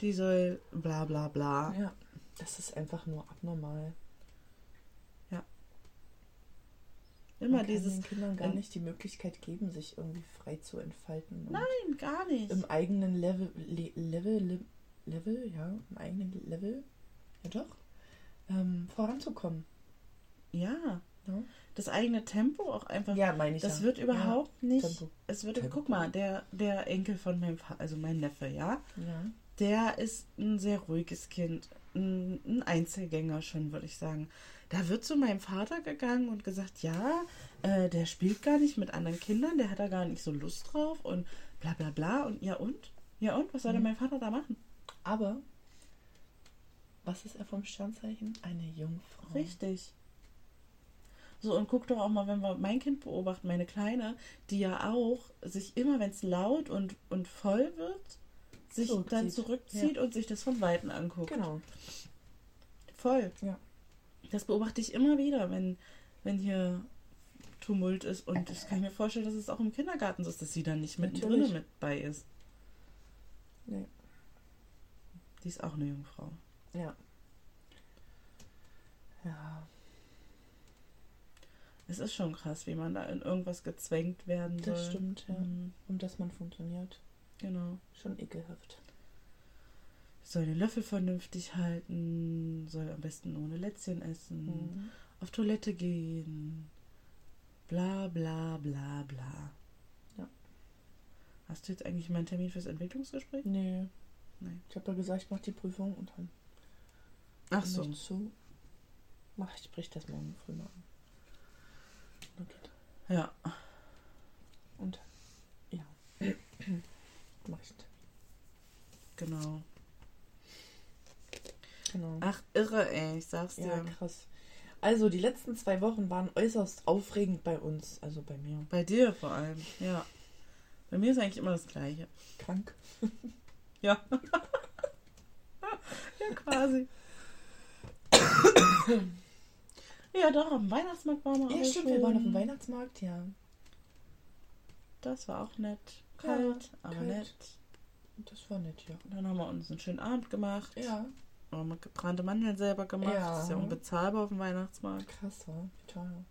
die soll bla bla bla. Ja, das ist einfach nur abnormal. Immer Man kann dieses, den Kindern gar nicht die Möglichkeit geben, sich irgendwie frei zu entfalten. nein, gar nicht. Im eigenen Level, Le Level, Le Level, ja, im eigenen Level, ja doch, ähm, voranzukommen. Ja, Ja, das eigene Tempo auch einfach. ja meine ich das ja. wird überhaupt nicht. Tempo. Es wird, Tempo. guck mal, der, der Enkel von meinem also mein Neffe, ja, Ja, der ist ein sehr ruhiges Kind, ein, ein Einzelgänger schon, würde ich sagen. Da wird zu meinem Vater gegangen und gesagt, ja, äh, der spielt gar nicht mit anderen Kindern, der hat da gar nicht so Lust drauf und bla bla bla und ja und? Ja und? Was soll denn Mhm. mein Vater da machen? aber was ist er vom Sternzeichen? Eine Jungfrau. Richtig. So, und guck doch auch mal, wenn wir mein Kind beobachten, meine Kleine, die ja auch sich immer, wenn es laut und, und voll wird, sich dann Zurückzieht. zurückzieht und sich das von Weitem anguckt. Genau. Voll. Ja. Das beobachte ich immer wieder, wenn, wenn hier Tumult ist. Und das kann ich mir vorstellen, dass es auch im Kindergarten so ist, dass sie dann nicht mittendrin mit bei ist. Nee. Die ist auch eine Jungfrau. Ja. Ja. Es ist schon krass, wie man da in irgendwas gezwängt werden soll. Das stimmt, ja. Mhm. Und dass man funktioniert. Genau. Schon ekelhaft. Soll den Löffel vernünftig halten, soll am besten ohne Lätzchen essen, Mhm. auf Toilette gehen, bla bla bla bla. Ja. Hast du jetzt eigentlich meinen Termin fürs Entwicklungsgespräch? Nee. Nee. Ich habe ja gesagt, ich mache die Prüfung und dann Ach so. zu. Mach ich, brich das morgen früh mal an. Okay. Ja. Und ja. *clears throat* mach ich. Genau. Genau. Ach, irre, ey, ich sag's ja, dir. krass. Also, die letzten zwei Wochen waren äußerst aufregend bei uns, also bei mir. Bei dir vor allem, ja. Bei mir ist eigentlich immer das Gleiche. Krank. *laughs* Ja. *laughs* ja, quasi. *clears throat* ja, doch, am Weihnachtsmarkt waren wir Ja, stimmt, wir waren auf schon. dem Weihnachtsmarkt, ja. Das war auch nett. Kalt, aber kalt. nett. Das war nett, ja. Dann haben wir uns einen schönen Abend gemacht. Ja, Haben wir gebrannte Mandeln selber gemacht. Ja. Das ist ja unbezahlbar auf dem Weihnachtsmarkt. krass. Wie teuer.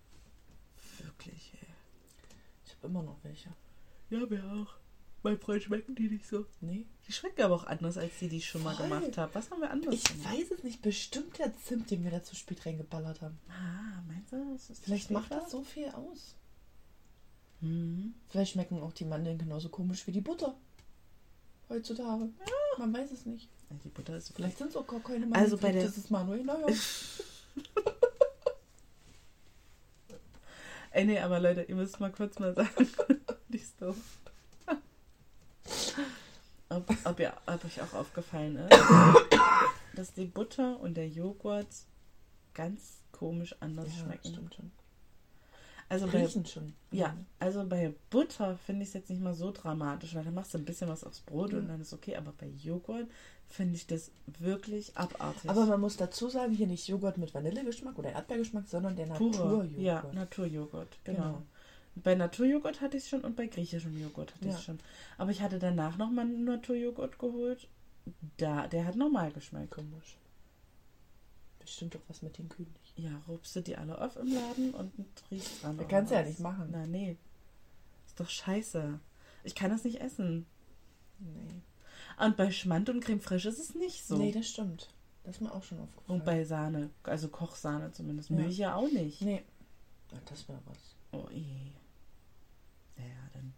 Wirklich, ey. Ich habe immer noch welche. Ja, wir auch. Mein Freund schmecken die nicht so. Nee. Die schmecken aber auch anders, als die, die ich schon mal Voll. gemacht habe. Was haben wir anders Ich gemacht? weiß es nicht. Bestimmt der Zimt, den wir da zu spät reingeballert haben. Ah, meinst du, das ist Vielleicht macht das so viel aus. Mhm. Vielleicht schmecken auch die Mandeln genauso komisch wie die Butter. Heutzutage. Man weiß es nicht. Ja, Die Butter ist Vielleicht sind es auch gar keine Mandeln. Also bei der- ist es Manuel Neuer. Ey, nee, aber Leute, ihr müsst mal kurz mal sagen, *laughs* die ist doof. Ob, *laughs* ob, ihr, ob euch auch aufgefallen ist, *coughs* dass die Butter und der Joghurt ganz komisch anders ja, schmecken. stimmt schon. Also bei, schon. ja, also bei Butter finde ich es jetzt nicht mal so dramatisch, weil da machst du ein bisschen was aufs Brot und Ja. dann ist okay. Aber bei Joghurt finde ich das wirklich abartig. Aber man muss dazu sagen, hier nicht Joghurt mit Vanillegeschmack oder Erdbeergeschmack, sondern der Naturjoghurt. ja, Naturjoghurt, genau. Genau. Bei Naturjoghurt hatte ich es schon und bei griechischem Joghurt hatte ich Ja. es schon. Aber ich hatte danach nochmal einen Naturjoghurt geholt. Da, der hat normal geschmeckt. Komisch. Bestimmt doch was mit den nicht. Ja, rupst du die alle auf im Laden und riechst dran. Das kannst du ja nicht machen. Na, nee. Ist doch scheiße. Ich kann das nicht essen. Nee. Und bei Schmand und Creme Fraiche ist es nicht so. Nee, das stimmt. Das ist mir auch schon aufgefallen. und bei Sahne, also Kochsahne zumindest. Ja. Milch ja auch nicht. Nee. Ach, das wäre was. Oh, eh. Naja, dann.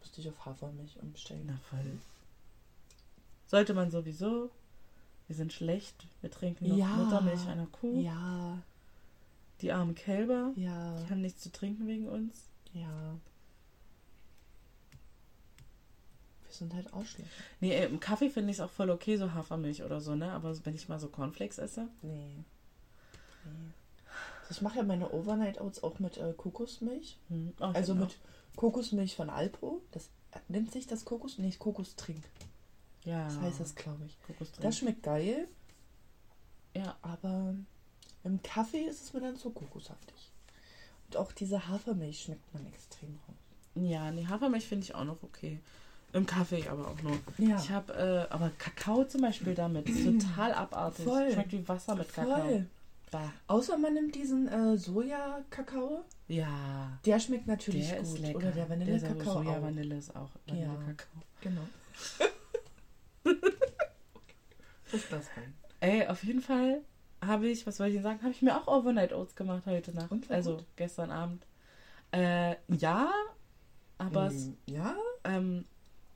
Müsste ich auf Hafermilch umstellen. Na voll. Sollte man sowieso. Wir sind schlecht. Wir trinken noch Ja. Muttermilch einer Kuh. Ja, Die armen Kälber. ja, Die haben nichts zu trinken wegen uns. ja. Wir sind halt Ausschläge. Nee, ey, im Kaffee finde ich es auch voll okay, so Hafermilch oder so, ne? Aber wenn ich mal so Cornflakes esse. Nee. nee. Ich mache ja meine Overnight Oats auch mit äh, Kokosmilch. Hm. Oh, Also mit Kokosmilch von Alpro. Das nennt sich das Kokos? Nee, Kokostrink. Ja. Das heißt das, glaube ich. Kokosdrink. Das schmeckt geil, Ja. aber im Kaffee ist es mir dann zu kokoshaftig. Und auch diese Hafermilch schmeckt man extrem raus. Ja, nee, Hafermilch finde ich auch noch okay. Im Kaffee aber auch nur. Ja. Ich habe, äh, aber Kakao zum Beispiel damit. *clears throat* Total abartig. Voll. Schmeckt wie Wasser mit Kakao. Bah. Außer man nimmt diesen äh, Soja-Kakao. Ja. Der schmeckt natürlich Der gut. Oder der Vanille-Kakao. Der Soja auch. Vanille ist auch Ja. Vanille-Kakao. Genau. *laughs* Was ist das denn? Ey, auf jeden Fall habe ich, was wollte ich denn sagen, habe ich mir auch Overnight Oats gemacht heute Nacht. Und, also gut? gestern Abend. Äh, ja, aber es Mm, ja? ähm,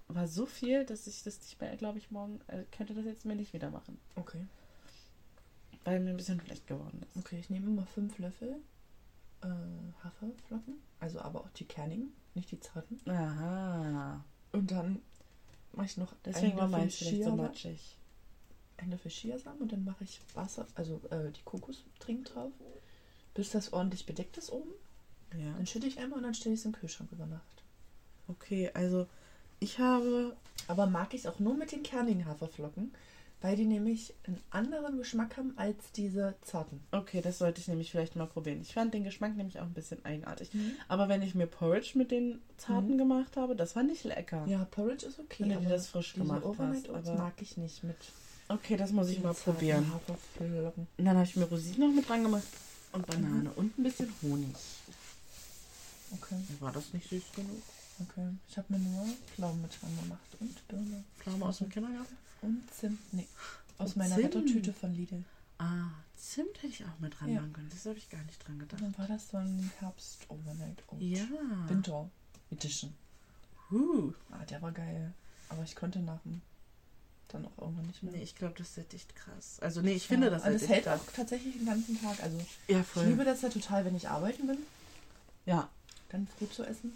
war so viel, dass ich das nicht mehr, glaube ich, morgen, äh, könnte das jetzt mir nicht wieder machen. Okay. Weil mir ein bisschen schlecht geworden ist. Okay, ich nehme immer fünf Löffel äh, Haferflocken. Also aber auch die kernigen, nicht die zarten. Aha. Und dann mache ich noch Deswegen war meins vielleicht so matschig. Ein Löffel Chiasamen und dann mache ich Wasser, also äh, die Kokostrink drauf. Bis das ordentlich bedeckt ist oben. Ja. Dann schütte ich einmal und dann stelle ich es im Kühlschrank über Nacht. Okay, also ich habe. Aber mag ich es auch nur mit den kernigen Haferflocken, weil die nämlich einen anderen Geschmack haben als diese zarten. Okay, das sollte ich nämlich vielleicht mal probieren. Ich fand den Geschmack nämlich auch ein bisschen eigenartig. Mhm. Aber wenn ich mir Porridge mit den zarten Mhm. gemacht habe, das fand ich lecker. Ja, Porridge ist okay. Wenn du das frisch gemacht hast, aber- mag ich nicht mit Okay, das muss ich mal probieren. Und dann habe ich mir Rosinen noch mit dran gemacht und Banane mhm. und ein bisschen Honig. Okay. War das nicht süß genug? Okay. Ich habe mir nur Pflaumen mit dran gemacht und Birne. Pflaumen aus dem Kindergarten? Und Zimt. Nee. Aus und meiner Rettertüte von Lidl. Ah, Zimt hätte ich auch mit dran ja. machen können. Das habe ich gar nicht dran gedacht. Und dann war das so ein Herbst Overnight Oat. Ja. Winter Edition. Uh. Ah, der war geil. Aber ich konnte nach dem dann auch irgendwann nicht mehr. Nee, ich glaube, das ist echt krass. Also nee, ich ja, finde das also es hält auch tatsächlich den ganzen Tag. Also ja, voll. ich liebe das ja total, wenn ich arbeiten bin. Ja. Dann früh zu essen.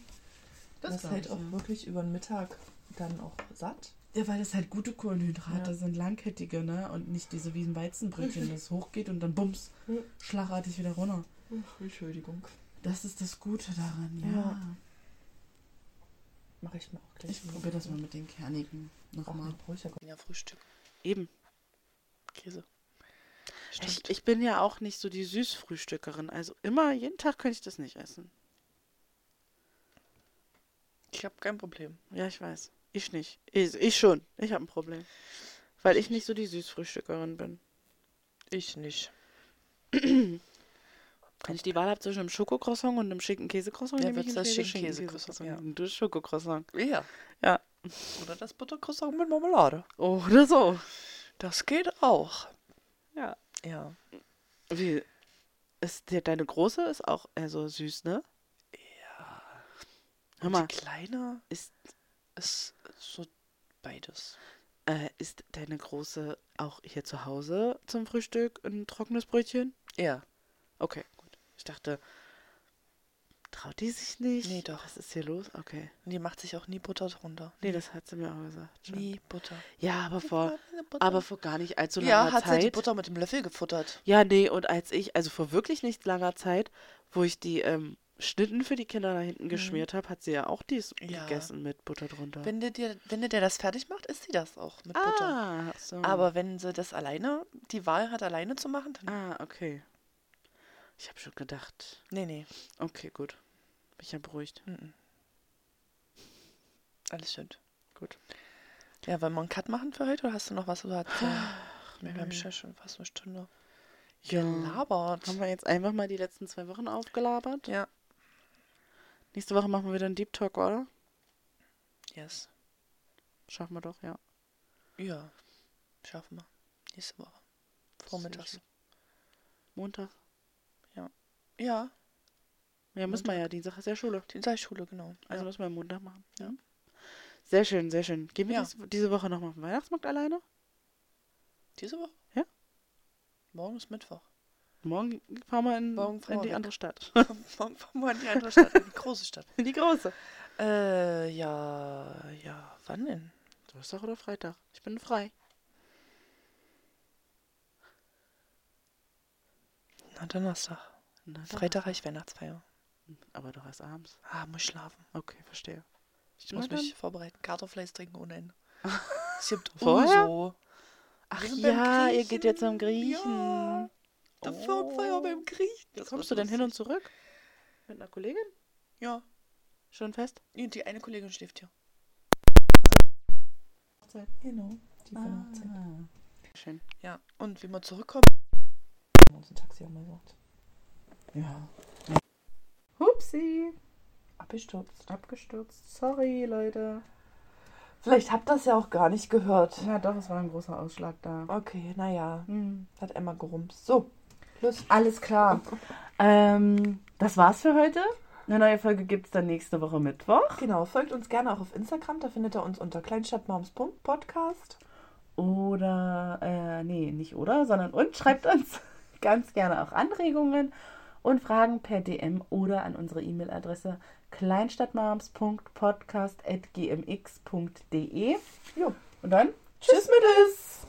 Das, das hält auch wirklich über den Mittag dann auch satt. Ja, weil das halt gute Kohlenhydrate ja. sind, langkettige, ne? Und nicht diese wie ein Weizenbrötchen, *laughs* das hochgeht und dann bums, schlagartig wieder runter. Ach, Entschuldigung. Das ist das Gute daran, ja. ja. Mache ich mir auch gleich. Ich probiere das mal mit den kernigen nochmal. Ja, Frühstück. Eben. Käse. Ich, ich, bin ja auch nicht so die Süßfrühstückerin. Also immer, jeden Tag könnte ich das nicht essen. Ich habe kein Problem. Ja, ich weiß. Ich nicht. Ich, ich schon. Ich habe ein Problem. Weil ich nicht so die Süßfrühstückerin bin. Ich nicht. *clears throat* Wenn ich die Wahl habe zwischen einem Schokocroissant und einem schicken Käsecroissant, ja, nehme ich das Schinken-Käsecroissant. Ja. Du Schokocroissant. Ja. Ja. Oder das Buttercroissant mit Marmelade. Oder so. Das geht auch. Ja. Ja. Wie? Ist der, deine große ist auch eher so süß, ne? Ja. Hör mal. Die kleine ist, ist so beides. Äh, ist deine große auch hier zu Hause zum Frühstück ein trockenes Brötchen? Ja. Okay. Ich dachte, traut die sich nicht? Nee, doch. Was ist hier los? Okay. Und die macht sich auch nie Butter drunter. Nee, das hat sie mir auch gesagt. Schon. Nie Butter. Ja, aber vor, aber vor gar nicht allzu langer Zeit. Ja, hat Zeit, sie die Butter mit dem Löffel gefuttert. Ja, nee, und als ich, also vor wirklich nicht langer Zeit, wo ich die ähm, Schnitten für die Kinder da hinten mhm. geschmiert habe, hat sie ja auch dies ja. gegessen mit Butter drunter. Wenn der, dir, wenn der das fertig macht, isst sie das auch mit ah, Butter. So. Aber wenn sie das alleine, die Wahl hat, alleine zu machen, dann. Ah, okay. Ich habe schon gedacht. Nee, nee. Okay, gut. Bin ich ja beruhigt. Mhm. Alles schön. Gut. Ja, wollen wir einen Cut machen für heute oder hast du noch was zu erzählen? wir haben ja schon fast eine Stunde ja. gelabert. Haben wir jetzt einfach mal die letzten zwei Wochen aufgelabert? Ja. Nächste Woche machen wir wieder einen Deep Talk, oder? Yes. Schaffen wir doch, ja. Ja, schaffen wir. Nächste Woche. Vormittags. Montag. Ja. Ja, müssen wir ja. Dienstag ist ja Schule. Dienstag ist Schule, genau. Also ja. müssen wir Montag machen. Ja. Sehr schön, sehr schön. Gehen wir ja. dies, diese Woche noch mal auf den Weihnachtsmarkt alleine? Diese Woche? Ja. Morgen ist Mittwoch. Morgen fahren wir in, Morgen in die andere Stadt. *laughs* Morgen fahren wir in die andere Stadt, in die große Stadt. In die große. Äh, ja, ja. Wann denn? Donnerstag oder Freitag? Ich bin frei. Na, Donnerstag. Na, Freitag habe ich Weihnachtsfeier. Aber doch erst abends. Ah, muss schlafen. Okay, verstehe. Ich muss mich vorbereiten. Kartoffeleis trinken ohne Ende. *laughs* Es gibt Vorher? Ach ja, ihr geht jetzt zum Griechen. Ja. Der oh. Firmenfeier beim Griechen. Das Kommst du denn hin und zurück? Mit einer Kollegin? Ja. Schon fest? Die eine Kollegin schläft hier. Genau. Die ah. Schön. Ja, und wie wir zurückkommen, haben wir uns ein Taxi gesagt. Ja. Hupsi. Abgestürzt. Abgestürzt. Sorry, Leute. Vielleicht habt ihr das ja auch gar nicht gehört. Ja, doch, es war ein großer Ausschlag da. Okay, naja. Hm. Hat Emma gerumst. So, Schluss. Alles klar. ähm, das war's für heute. Eine neue Folge gibt es dann nächste Woche Mittwoch. Genau, folgt uns gerne auch auf Instagram. Da findet ihr uns unter kleinstadtmoms.podcast. Oder, äh, nee, nicht oder, sondern und schreibt uns *laughs* ganz gerne auch Anregungen und Fragen per DM oder an unsere E-Mail-Adresse kleinstadtmoms.podcast.gmx.de. Jo, und dann tschüss mit es!